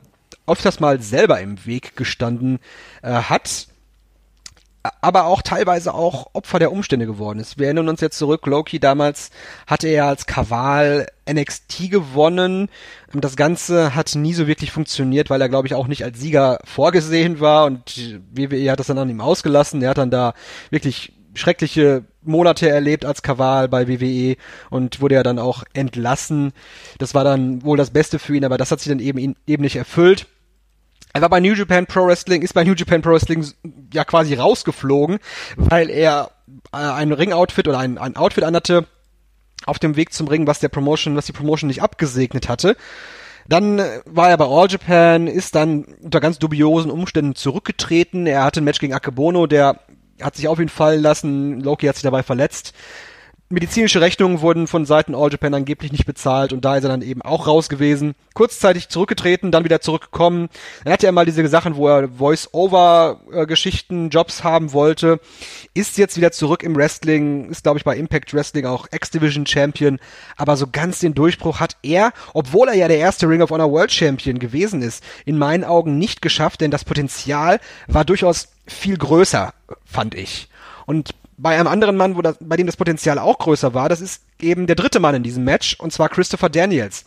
öfters mal selber im Weg gestanden äh, hat aber auch teilweise auch Opfer der Umstände geworden ist. Wir erinnern uns jetzt zurück, Loki damals hatte er als Kaval NXT gewonnen. Das Ganze hat nie so wirklich funktioniert, weil er, glaube ich, auch nicht als Sieger vorgesehen war und WWE hat das dann an ihm ausgelassen. Er hat dann da wirklich schreckliche Monate erlebt als Kaval bei WWE und wurde ja dann auch entlassen. Das war dann wohl das Beste für ihn, aber das hat sich dann eben, eben nicht erfüllt. Er war bei New Japan Pro Wrestling, ist bei New Japan Pro Wrestling ja quasi rausgeflogen, weil er äh, ein Ring-Outfit oder ein, ein Outfit anhatte auf dem Weg zum Ring, was der Promotion, was die Promotion nicht abgesegnet hatte. Dann äh, war er bei All Japan, ist dann unter ganz dubiosen Umständen zurückgetreten. Er hatte ein Match gegen Akebono, der hat sich auf ihn fallen lassen. Loki hat sich dabei verletzt medizinische Rechnungen wurden von Seiten All Japan angeblich nicht bezahlt und da ist er dann eben auch raus gewesen. Kurzzeitig zurückgetreten, dann wieder zurückgekommen. Dann hatte er mal diese Sachen, wo er Voice-Over-Geschichten, Jobs haben wollte. Ist jetzt wieder zurück im Wrestling, ist glaube ich bei Impact Wrestling auch X-Division Champion. Aber so ganz den Durchbruch hat er, obwohl er ja der erste Ring of Honor World Champion gewesen ist, in meinen Augen nicht geschafft, denn das Potenzial war durchaus viel größer, fand ich. Und bei einem anderen Mann, wo das, bei dem das Potenzial auch größer war, das ist eben der dritte Mann in diesem Match, und zwar Christopher Daniels.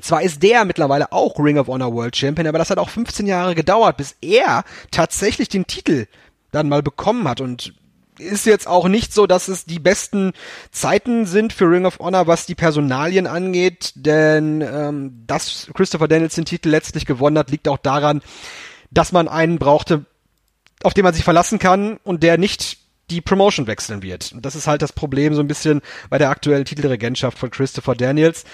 Zwar ist der mittlerweile auch Ring of Honor World Champion, aber das hat auch 15 Jahre gedauert, bis er tatsächlich den Titel dann mal bekommen hat und ist jetzt auch nicht so, dass es die besten Zeiten sind für Ring of Honor, was die Personalien angeht, denn ähm, dass Christopher Daniels den Titel letztlich gewonnen hat, liegt auch daran, dass man einen brauchte, auf den man sich verlassen kann und der nicht die Promotion wechseln wird. Und das ist halt das Problem so ein bisschen bei der aktuellen Titelregentschaft von Christopher Daniels.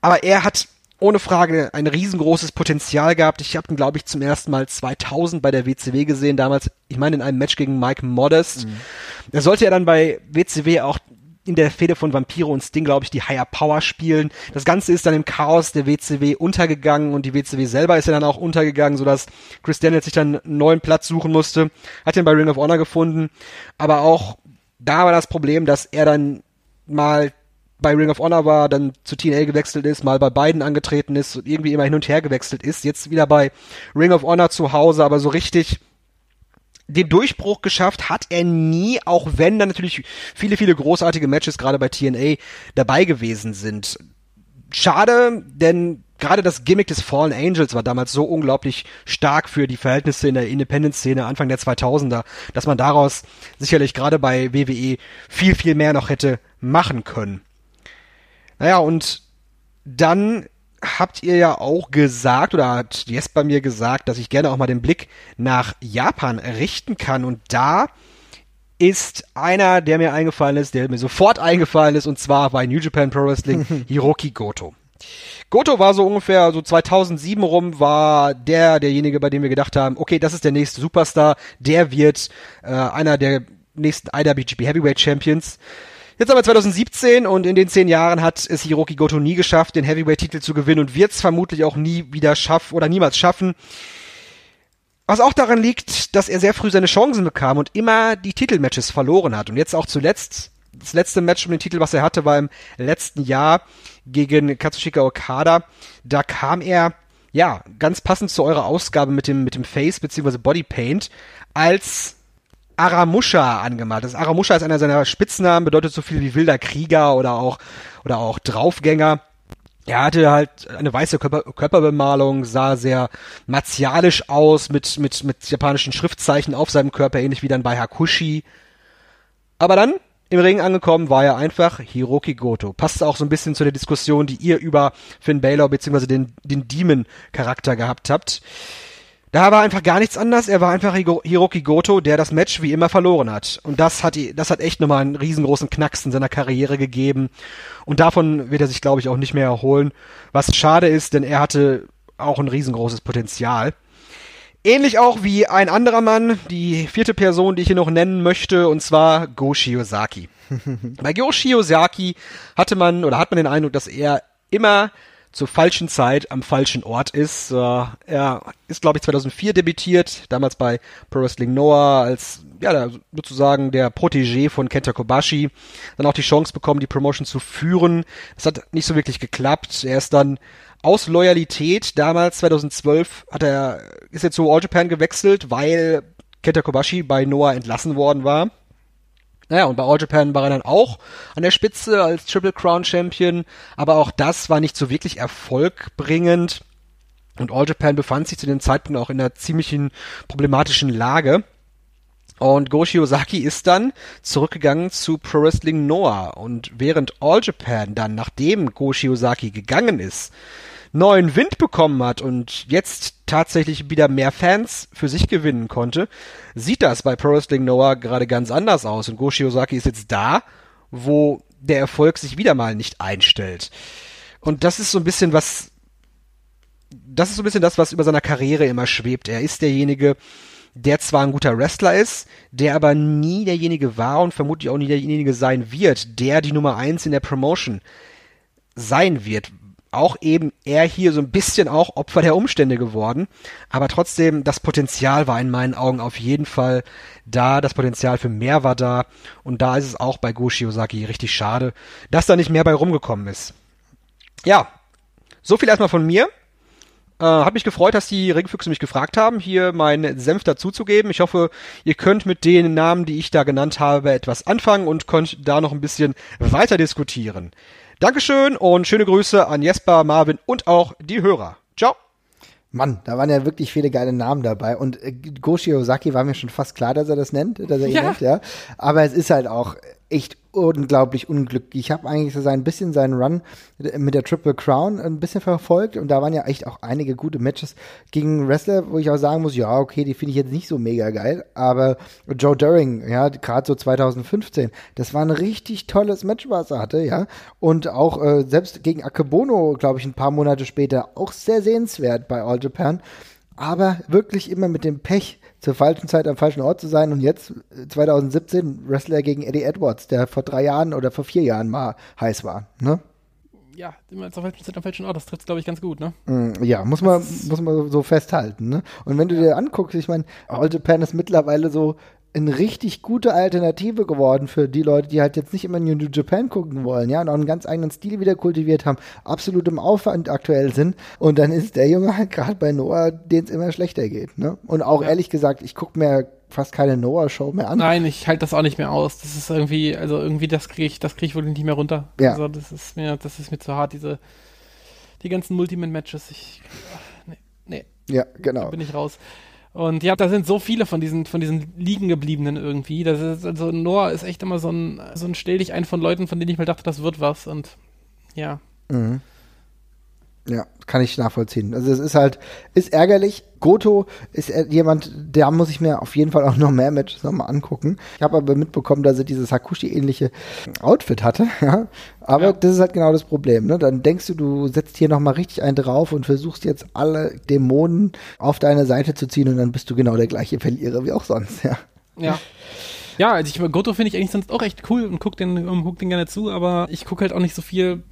Aber er hat ohne Frage ein riesengroßes Potenzial gehabt. Ich habe ihn, glaube ich, zum ersten Mal 2000 bei der WCW gesehen, damals, ich meine, in einem Match gegen Mike Modest. Mhm. Er sollte ja dann bei WCW auch in der Fehde von Vampiro und Sting, glaube ich, die Higher Power spielen. Das Ganze ist dann im Chaos der WCW untergegangen und die WCW selber ist ja dann auch untergegangen, sodass Chris Daniels sich dann einen neuen Platz suchen musste. Hat ihn bei Ring of Honor gefunden. Aber auch da war das Problem, dass er dann mal bei Ring of Honor war, dann zu TNA gewechselt ist, mal bei beiden angetreten ist und irgendwie immer hin und her gewechselt ist. Jetzt wieder bei Ring of Honor zu Hause, aber so richtig den Durchbruch geschafft hat er nie, auch wenn da natürlich viele, viele großartige Matches gerade bei TNA dabei gewesen sind. Schade, denn gerade das Gimmick des Fallen Angels war damals so unglaublich stark für die Verhältnisse in der Independent-Szene Anfang der 2000er, dass man daraus sicherlich gerade bei WWE viel, viel mehr noch hätte machen können. Naja, und dann habt ihr ja auch gesagt oder hat Jesper mir gesagt, dass ich gerne auch mal den Blick nach Japan richten kann und da ist einer, der mir eingefallen ist, der mir sofort eingefallen ist und zwar bei New Japan Pro Wrestling Hiroki Goto. Goto war so ungefähr so 2007 rum war der derjenige, bei dem wir gedacht haben, okay, das ist der nächste Superstar, der wird äh, einer der nächsten IWGP Heavyweight Champions. Jetzt aber 2017 und in den zehn Jahren hat es Hiroki Goto nie geschafft, den Heavyweight-Titel zu gewinnen und wird es vermutlich auch nie wieder schaffen oder niemals schaffen. Was auch daran liegt, dass er sehr früh seine Chancen bekam und immer die Titelmatches verloren hat und jetzt auch zuletzt das letzte Match um den Titel, was er hatte, war im letzten Jahr gegen Katsushika Okada. Da kam er, ja, ganz passend zu eurer Ausgabe mit dem, mit dem Face bzw. Bodypaint als Aramusha angemalt. Das Aramusha ist einer seiner Spitznamen, bedeutet so viel wie wilder Krieger oder auch, oder auch Draufgänger. Er hatte halt eine weiße Körper Körperbemalung, sah sehr martialisch aus, mit, mit, mit japanischen Schriftzeichen auf seinem Körper, ähnlich wie dann bei Hakushi. Aber dann, im Ring angekommen, war er einfach Hiroki Goto. Passt auch so ein bisschen zu der Diskussion, die ihr über Finn Balor bzw. den, den Demon-Charakter gehabt habt. Da war einfach gar nichts anders. Er war einfach Hiroki Goto, der das Match wie immer verloren hat. Und das hat, das hat echt nochmal einen riesengroßen Knacks in seiner Karriere gegeben. Und davon wird er sich, glaube ich, auch nicht mehr erholen. Was schade ist, denn er hatte auch ein riesengroßes Potenzial. Ähnlich auch wie ein anderer Mann, die vierte Person, die ich hier noch nennen möchte, und zwar Go Shiozaki. Bei Go Shiozaki hatte man oder hat man den Eindruck, dass er immer zur falschen Zeit am falschen Ort ist. Äh, er ist, glaube ich, 2004 debütiert, damals bei Pro Wrestling Noah als, ja, sozusagen der Protégé von Kenta Kobashi. Dann auch die Chance bekommen, die Promotion zu führen. Das hat nicht so wirklich geklappt. Er ist dann aus Loyalität damals 2012 hat er ist er zu All Japan gewechselt, weil Kenta Kobashi bei Noah entlassen worden war. Naja, und bei All Japan war er dann auch an der Spitze als Triple Crown Champion, aber auch das war nicht so wirklich erfolgbringend. Und All Japan befand sich zu dem Zeitpunkt auch in einer ziemlichen problematischen Lage. Und Go Shiozaki ist dann zurückgegangen zu Pro Wrestling Noah. Und während All Japan dann, nachdem Go Shiozaki gegangen ist, neuen Wind bekommen hat und jetzt tatsächlich wieder mehr Fans für sich gewinnen konnte, sieht das bei Pro Wrestling Noah gerade ganz anders aus. Und Go Shiozaki ist jetzt da, wo der Erfolg sich wieder mal nicht einstellt. Und das ist so ein bisschen was, das ist so ein bisschen das, was über seiner Karriere immer schwebt. Er ist derjenige, der zwar ein guter Wrestler ist, der aber nie derjenige war und vermutlich auch nie derjenige sein wird, der die Nummer eins in der Promotion sein wird, auch eben er hier so ein bisschen auch Opfer der Umstände geworden. Aber trotzdem, das Potenzial war in meinen Augen auf jeden Fall da. Das Potenzial für mehr war da. Und da ist es auch bei Go Shiozaki richtig schade, dass da nicht mehr bei rumgekommen ist. Ja, so viel erstmal von mir. Äh, hat mich gefreut, dass die Ringfüchse mich gefragt haben, hier meinen Senf dazuzugeben. Ich hoffe, ihr könnt mit den Namen, die ich da genannt habe, etwas anfangen und könnt da noch ein bisschen weiter diskutieren. Dankeschön und schöne Grüße an Jesper, Marvin und auch die Hörer. Ciao. Mann, da waren ja wirklich viele geile Namen dabei. Und äh, Goshi Ozaki war mir schon fast klar, dass er das nennt, dass er ihn ja. nennt, ja. Aber es ist halt auch echt unglaublich unglücklich. Ich habe eigentlich so ein bisschen seinen Run mit der Triple Crown ein bisschen verfolgt und da waren ja echt auch einige gute Matches gegen Wrestler, wo ich auch sagen muss, ja, okay, die finde ich jetzt nicht so mega geil, aber Joe During, ja, gerade so 2015, das war ein richtig tolles Match, was er hatte, ja, und auch äh, selbst gegen Akebono, glaube ich, ein paar Monate später auch sehr sehenswert bei All Japan, aber wirklich immer mit dem Pech, zur falschen Zeit am falschen Ort zu sein und jetzt 2017 äh, Wrestler gegen Eddie Edwards, der vor drei Jahren oder vor vier Jahren mal heiß war, ne? Ja, immer zur falschen Zeit am falschen Ort, das trifft glaube ich ganz gut, ne? Mm, ja, muss man, muss man so festhalten, ne? Und wenn du dir anguckst, ich meine, All Japan ist mittlerweile so eine richtig gute Alternative geworden für die Leute, die halt jetzt nicht immer New Japan gucken wollen, ja, und auch einen ganz eigenen Stil wieder kultiviert haben, absolut im Aufwand aktuell sind. Und dann ist der Junge halt gerade bei Noah, den es immer schlechter geht, ne? Und auch ja. ehrlich gesagt, ich gucke mir fast keine Noah-Show mehr an. Nein, ich halte das auch nicht mehr aus. Das ist irgendwie, also irgendwie, das kriege ich, das kriege ich wohl nicht mehr runter. Ja. Also das ist mir, das ist mir zu hart, diese, die ganzen Multiman-Matches. Ich, nee, nee. Ja, genau. Da bin ich raus. Und ja, da sind so viele von diesen, von diesen liegen gebliebenen irgendwie. Das ist, also Noah ist echt immer so ein, so ein Stell dich ein von Leuten, von denen ich mal dachte, das wird was. Und ja. Mhm. Ja, kann ich nachvollziehen. Also es ist halt, ist ärgerlich. Goto ist jemand, da muss ich mir auf jeden Fall auch noch mehr Matches nochmal angucken. Ich habe aber mitbekommen, dass er dieses Hakushi-ähnliche Outfit hatte. Ja? Aber ja. das ist halt genau das Problem. Ne? Dann denkst du, du setzt hier nochmal richtig einen drauf und versuchst jetzt alle Dämonen auf deine Seite zu ziehen und dann bist du genau der gleiche Verlierer wie auch sonst. Ja. Ja. Ja, also ich, Goto finde ich eigentlich sonst auch echt cool und guck den, guck den gerne zu, aber ich gucke halt auch nicht so viel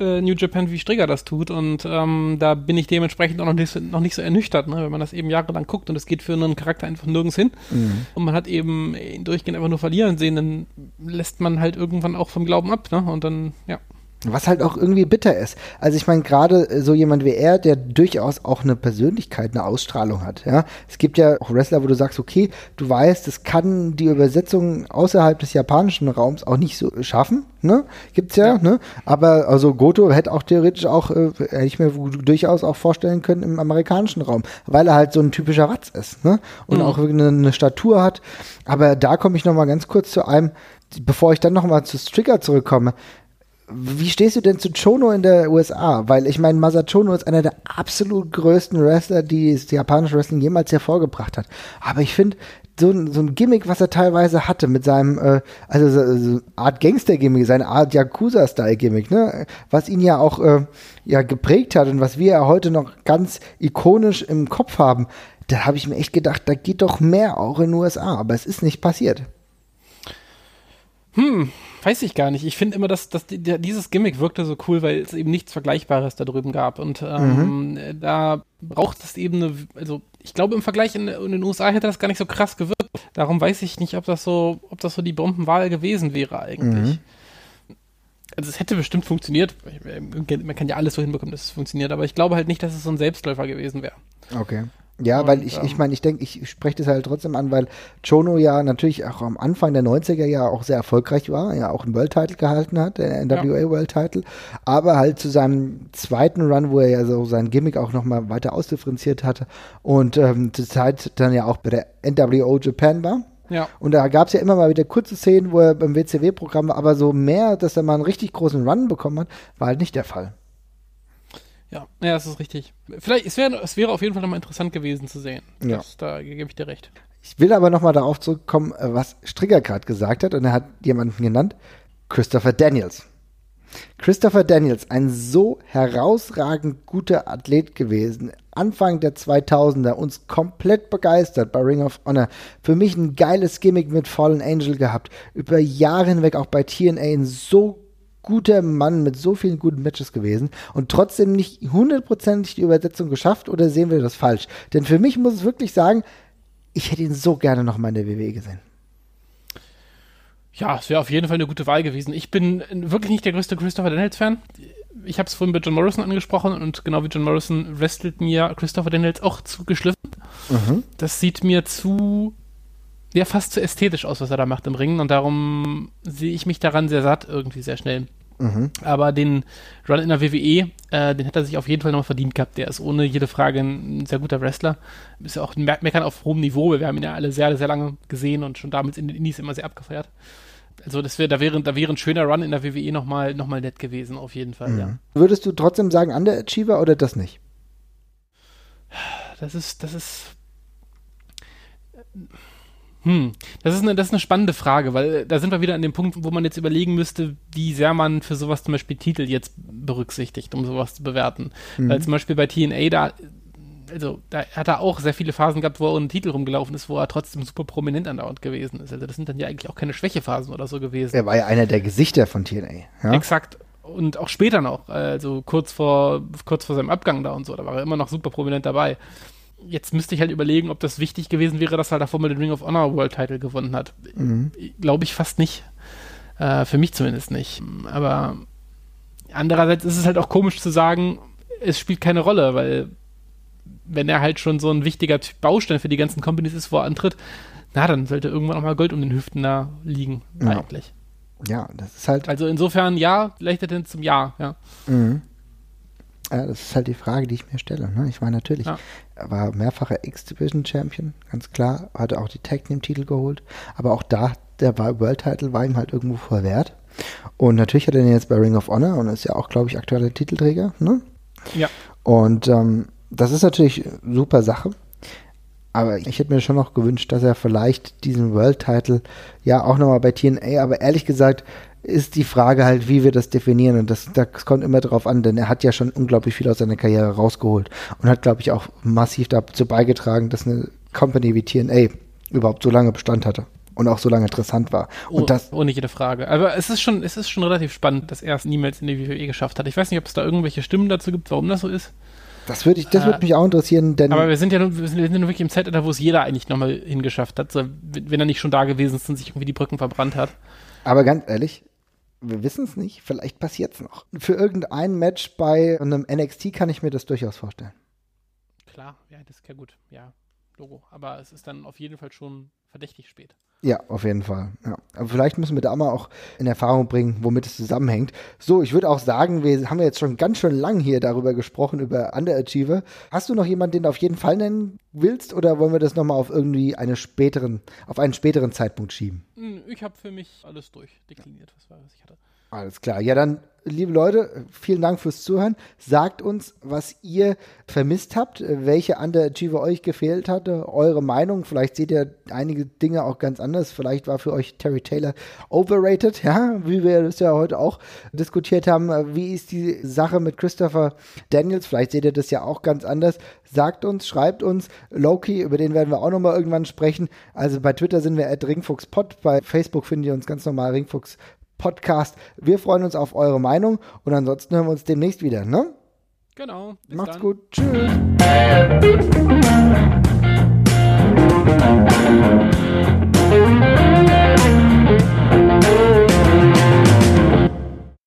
äh, New Japan wie Strigger das tut und ähm, da bin ich dementsprechend auch noch nicht, so- noch nicht so ernüchtert, ne? wenn man das eben jahrelang guckt und es geht für einen Charakter einfach nirgends hin und man hat eben ihn durchgehend einfach nur verlieren sehen, dann lässt man halt irgendwann auch vom Glauben ab ne? und dann, ja. Was halt auch irgendwie bitter ist. Also ich meine, gerade äh, so jemand wie er, der durchaus auch eine Persönlichkeit, eine Ausstrahlung hat. Ja, Es gibt ja auch Wrestler, wo du sagst, okay, du weißt, das kann die Übersetzung außerhalb des japanischen Raums auch nicht so schaffen. Ne? Gibt's ja, ne? Aber also Goto hätte auch theoretisch auch, äh, hätte ich mir durchaus auch vorstellen können im amerikanischen Raum, weil er halt so ein typischer Watz ist, ne? Und auch eine, eine Statur hat. Aber da komme ich noch mal ganz kurz zu einem, bevor ich dann noch mal zu Stricker zurückkomme. Wie stehst du denn zu Chono in der USA? Weil ich meine, Masachono ist einer der absolut größten Wrestler, die das japanische Wrestling jemals hervorgebracht hat. Aber ich finde, so, ein- so ein Gimmick, was er teilweise hatte mit seinem, äh, also so, so Art Gangster-Gimmick, seine Art Yakuza-Style-Gimmick, ne? was ihn ja auch äh, ja, geprägt hat und was wir ja heute noch ganz ikonisch im Kopf haben, da habe ich mir echt gedacht, da geht doch mehr auch in den USA, aber es ist nicht passiert. Weiß ich gar nicht. Ich finde immer, dass, dass die, der, dieses Gimmick wirkte so cool, weil es eben nichts Vergleichbares da drüben gab. Und ähm, äh, da braucht es eben eine, also ich glaube im Vergleich in, in den USA hätte das gar nicht so krass gewirkt. Darum weiß ich nicht, ob das so, ob das so die Bombenwahl gewesen wäre eigentlich. Also es hätte bestimmt funktioniert. Man kann ja alles so hinbekommen, dass es funktioniert, aber ich glaube halt nicht, dass es so ein Selbstläufer gewesen wäre. Okay. Ja, Und, weil ich, ähm, ich meine, ich denke, ich spreche das halt trotzdem an, weil Chono ja natürlich auch am Anfang der 90er Jahre auch sehr erfolgreich war, ja auch einen World Title gehalten hat, der NWA World Title, aber halt zu seinem zweiten Run, wo er ja so sein Gimmick auch nochmal weiter ausdifferenziert hatte und ähm, zur Zeit dann ja auch bei der NWO Japan war. Ja. Und da gab es ja immer mal wieder kurze Szenen, wo er beim WCW-Programm war, aber so mehr, dass er mal einen richtig großen Run bekommen hat, war halt nicht der Fall. Ja, ja, das ist richtig. Vielleicht, es wäre, es wäre auf jeden Fall nochmal interessant gewesen zu sehen. Ja. Das, da gebe ich dir recht. Ich will aber nochmal darauf zurückkommen, äh, was Strigger gerade gesagt hat. Und er hat jemanden genannt, Christopher Daniels. Christopher Daniels, ein so herausragend guter Athlet gewesen. Anfang der 2000er, uns komplett begeistert bei Ring of Honor. Für mich ein geiles Gimmick mit Fallen Angel gehabt. Über Jahre hinweg auch bei TNA ein so guter Mann mit so vielen guten Matches gewesen und trotzdem nicht hundertprozentig die Übersetzung geschafft oder sehen wir das falsch? Denn für mich muss es wirklich sagen, ich hätte ihn so gerne noch mal in der WWE gesehen. Ja, es wäre auf jeden Fall eine gute Wahl gewesen. Ich bin wirklich nicht der größte Christopher Daniels-Fan. Ich habe es vorhin bei John Morrison angesprochen und genau wie John Morrison wrestelt mir Christopher Daniels auch zu geschliffen. Das sieht mir zu, ja, fast zu ästhetisch aus, was er da macht im Ringen und darum sehe ich mich daran sehr satt irgendwie sehr schnell. Aber den Run in der WWE, äh, den hat er sich auf jeden Fall noch verdient gehabt. Der ist ohne jede Frage ein sehr guter Wrestler. Ist ja auch ein Meckern auf hohem Niveau. Wir haben ihn ja alle sehr, sehr lange gesehen und schon damals in den Indies immer sehr abgefeiert. Also das wär, da, wäre, da wäre ein schöner Run in der WWE nochmal noch mal nett gewesen, auf jeden Fall, ja. Würdest du trotzdem sagen Underachiever oder das nicht? Das ist, das ist. Hm, das ist, eine, das ist eine spannende Frage, weil äh, da sind wir wieder an dem Punkt, wo man jetzt überlegen müsste, wie sehr man für sowas zum Beispiel Titel jetzt berücksichtigt, um sowas zu bewerten. Weil zum Beispiel bei TNA, da, also da hat er auch sehr viele Phasen gehabt, wo er ohne Titel rumgelaufen ist, wo er trotzdem super prominent andauernd gewesen ist. Also das sind dann ja eigentlich auch keine Schwächephasen oder so gewesen. Er war ja einer der Gesichter von TNA. Ja? Exakt. Und auch später noch, also kurz vor, kurz vor seinem Abgang da und so, da war er immer noch super prominent dabei. Jetzt müsste ich halt überlegen, ob das wichtig gewesen wäre, dass er davor mal den Ring of Honor World Title gewonnen hat. Glaube ich fast nicht. Äh, für mich zumindest nicht. Aber andererseits ist es halt auch komisch zu sagen, es spielt keine Rolle, weil wenn er halt schon so ein wichtiger Baustein für die ganzen Companies ist, wo er antritt, na, dann sollte irgendwann auch mal Gold um den Hüften da liegen, Ja. eigentlich. ja, das ist halt, Also insofern ja, vielleicht denn zum Ja, ja. Ja, das ist halt die Frage, die ich mir stelle. Ne? Ich meine, natürlich, Ja. er war mehrfacher X-Division-Champion, ganz klar, hatte auch die Tag Team-Titel geholt, aber auch da, der war World Title war ihm halt irgendwo verwehrt. Und natürlich hat er den jetzt bei Ring of Honor und ist ja auch, glaube ich, aktueller Titelträger. Ne? Ja. Und ähm, das ist natürlich eine super Sache. Aber ich hätte mir schon noch gewünscht, dass er vielleicht diesen World Title ja auch nochmal bei TNA, aber ehrlich gesagt ist die Frage halt, wie wir das definieren und das, das kommt immer drauf an, denn er hat ja schon unglaublich viel aus seiner Karriere rausgeholt und hat, glaube ich, auch massiv dazu beigetragen, dass eine Company wie TNA überhaupt so lange Bestand hatte. und auch so lange interessant war. Und oh, das, ohne jede Frage. Aber es ist schon, es ist schon relativ spannend, dass er es niemals in die WWE geschafft hat. Ich weiß nicht, ob es da irgendwelche Stimmen dazu gibt, warum das so ist. das würde ich, das Äh, würde mich auch interessieren, denn Aber wir sind ja nun, wir sind, wir sind ja nun wirklich im Zeitalter, wo es jeder eigentlich nochmal hingeschafft hat, so, wenn er nicht schon da gewesen ist und sich irgendwie die Brücken verbrannt hat. Aber ganz ehrlich, wir wissen es nicht. Vielleicht passiert es noch. Für irgendein Match bei einem NXT kann ich mir das durchaus vorstellen. Klar, ja, das ist ja gut, ja, Logo. Aber es ist dann auf jeden Fall schon verdächtig spät. Ja, auf jeden Fall. Ja. Aber vielleicht müssen wir da mal auch in Erfahrung bringen, womit es zusammenhängt. So, ich würde auch sagen, wir haben jetzt schon ganz schön lang hier darüber gesprochen, über Underachiever. Hast du noch jemanden, den du auf jeden Fall nennen willst, oder wollen wir das nochmal auf irgendwie einen späteren, auf einen späteren Zeitpunkt schieben? Hm, Ich habe für mich alles durchdekliniert, was, war, was ich hatte. Alles klar. Ja, dann, liebe Leute, vielen Dank fürs Zuhören. Sagt uns, was ihr vermisst habt, welche Underachiever euch gefehlt hatte, eure Meinung. Vielleicht seht ihr einige Dinge auch ganz anders. Vielleicht war für euch Terry Taylor overrated, ja, wie wir das ja heute auch diskutiert haben. Wie ist die Sache mit Christopher Daniels? Vielleicht seht ihr das ja auch ganz anders. Sagt uns, schreibt uns. Loki, über den werden wir auch nochmal irgendwann sprechen. Also bei Twitter sind wir at ringfuchspod, bei Facebook findet ihr uns ganz normal ringfuchs Podcast. Wir freuen uns auf eure Meinung und ansonsten hören wir uns demnächst wieder, ne? Genau. Macht's dann. gut. Tschüss.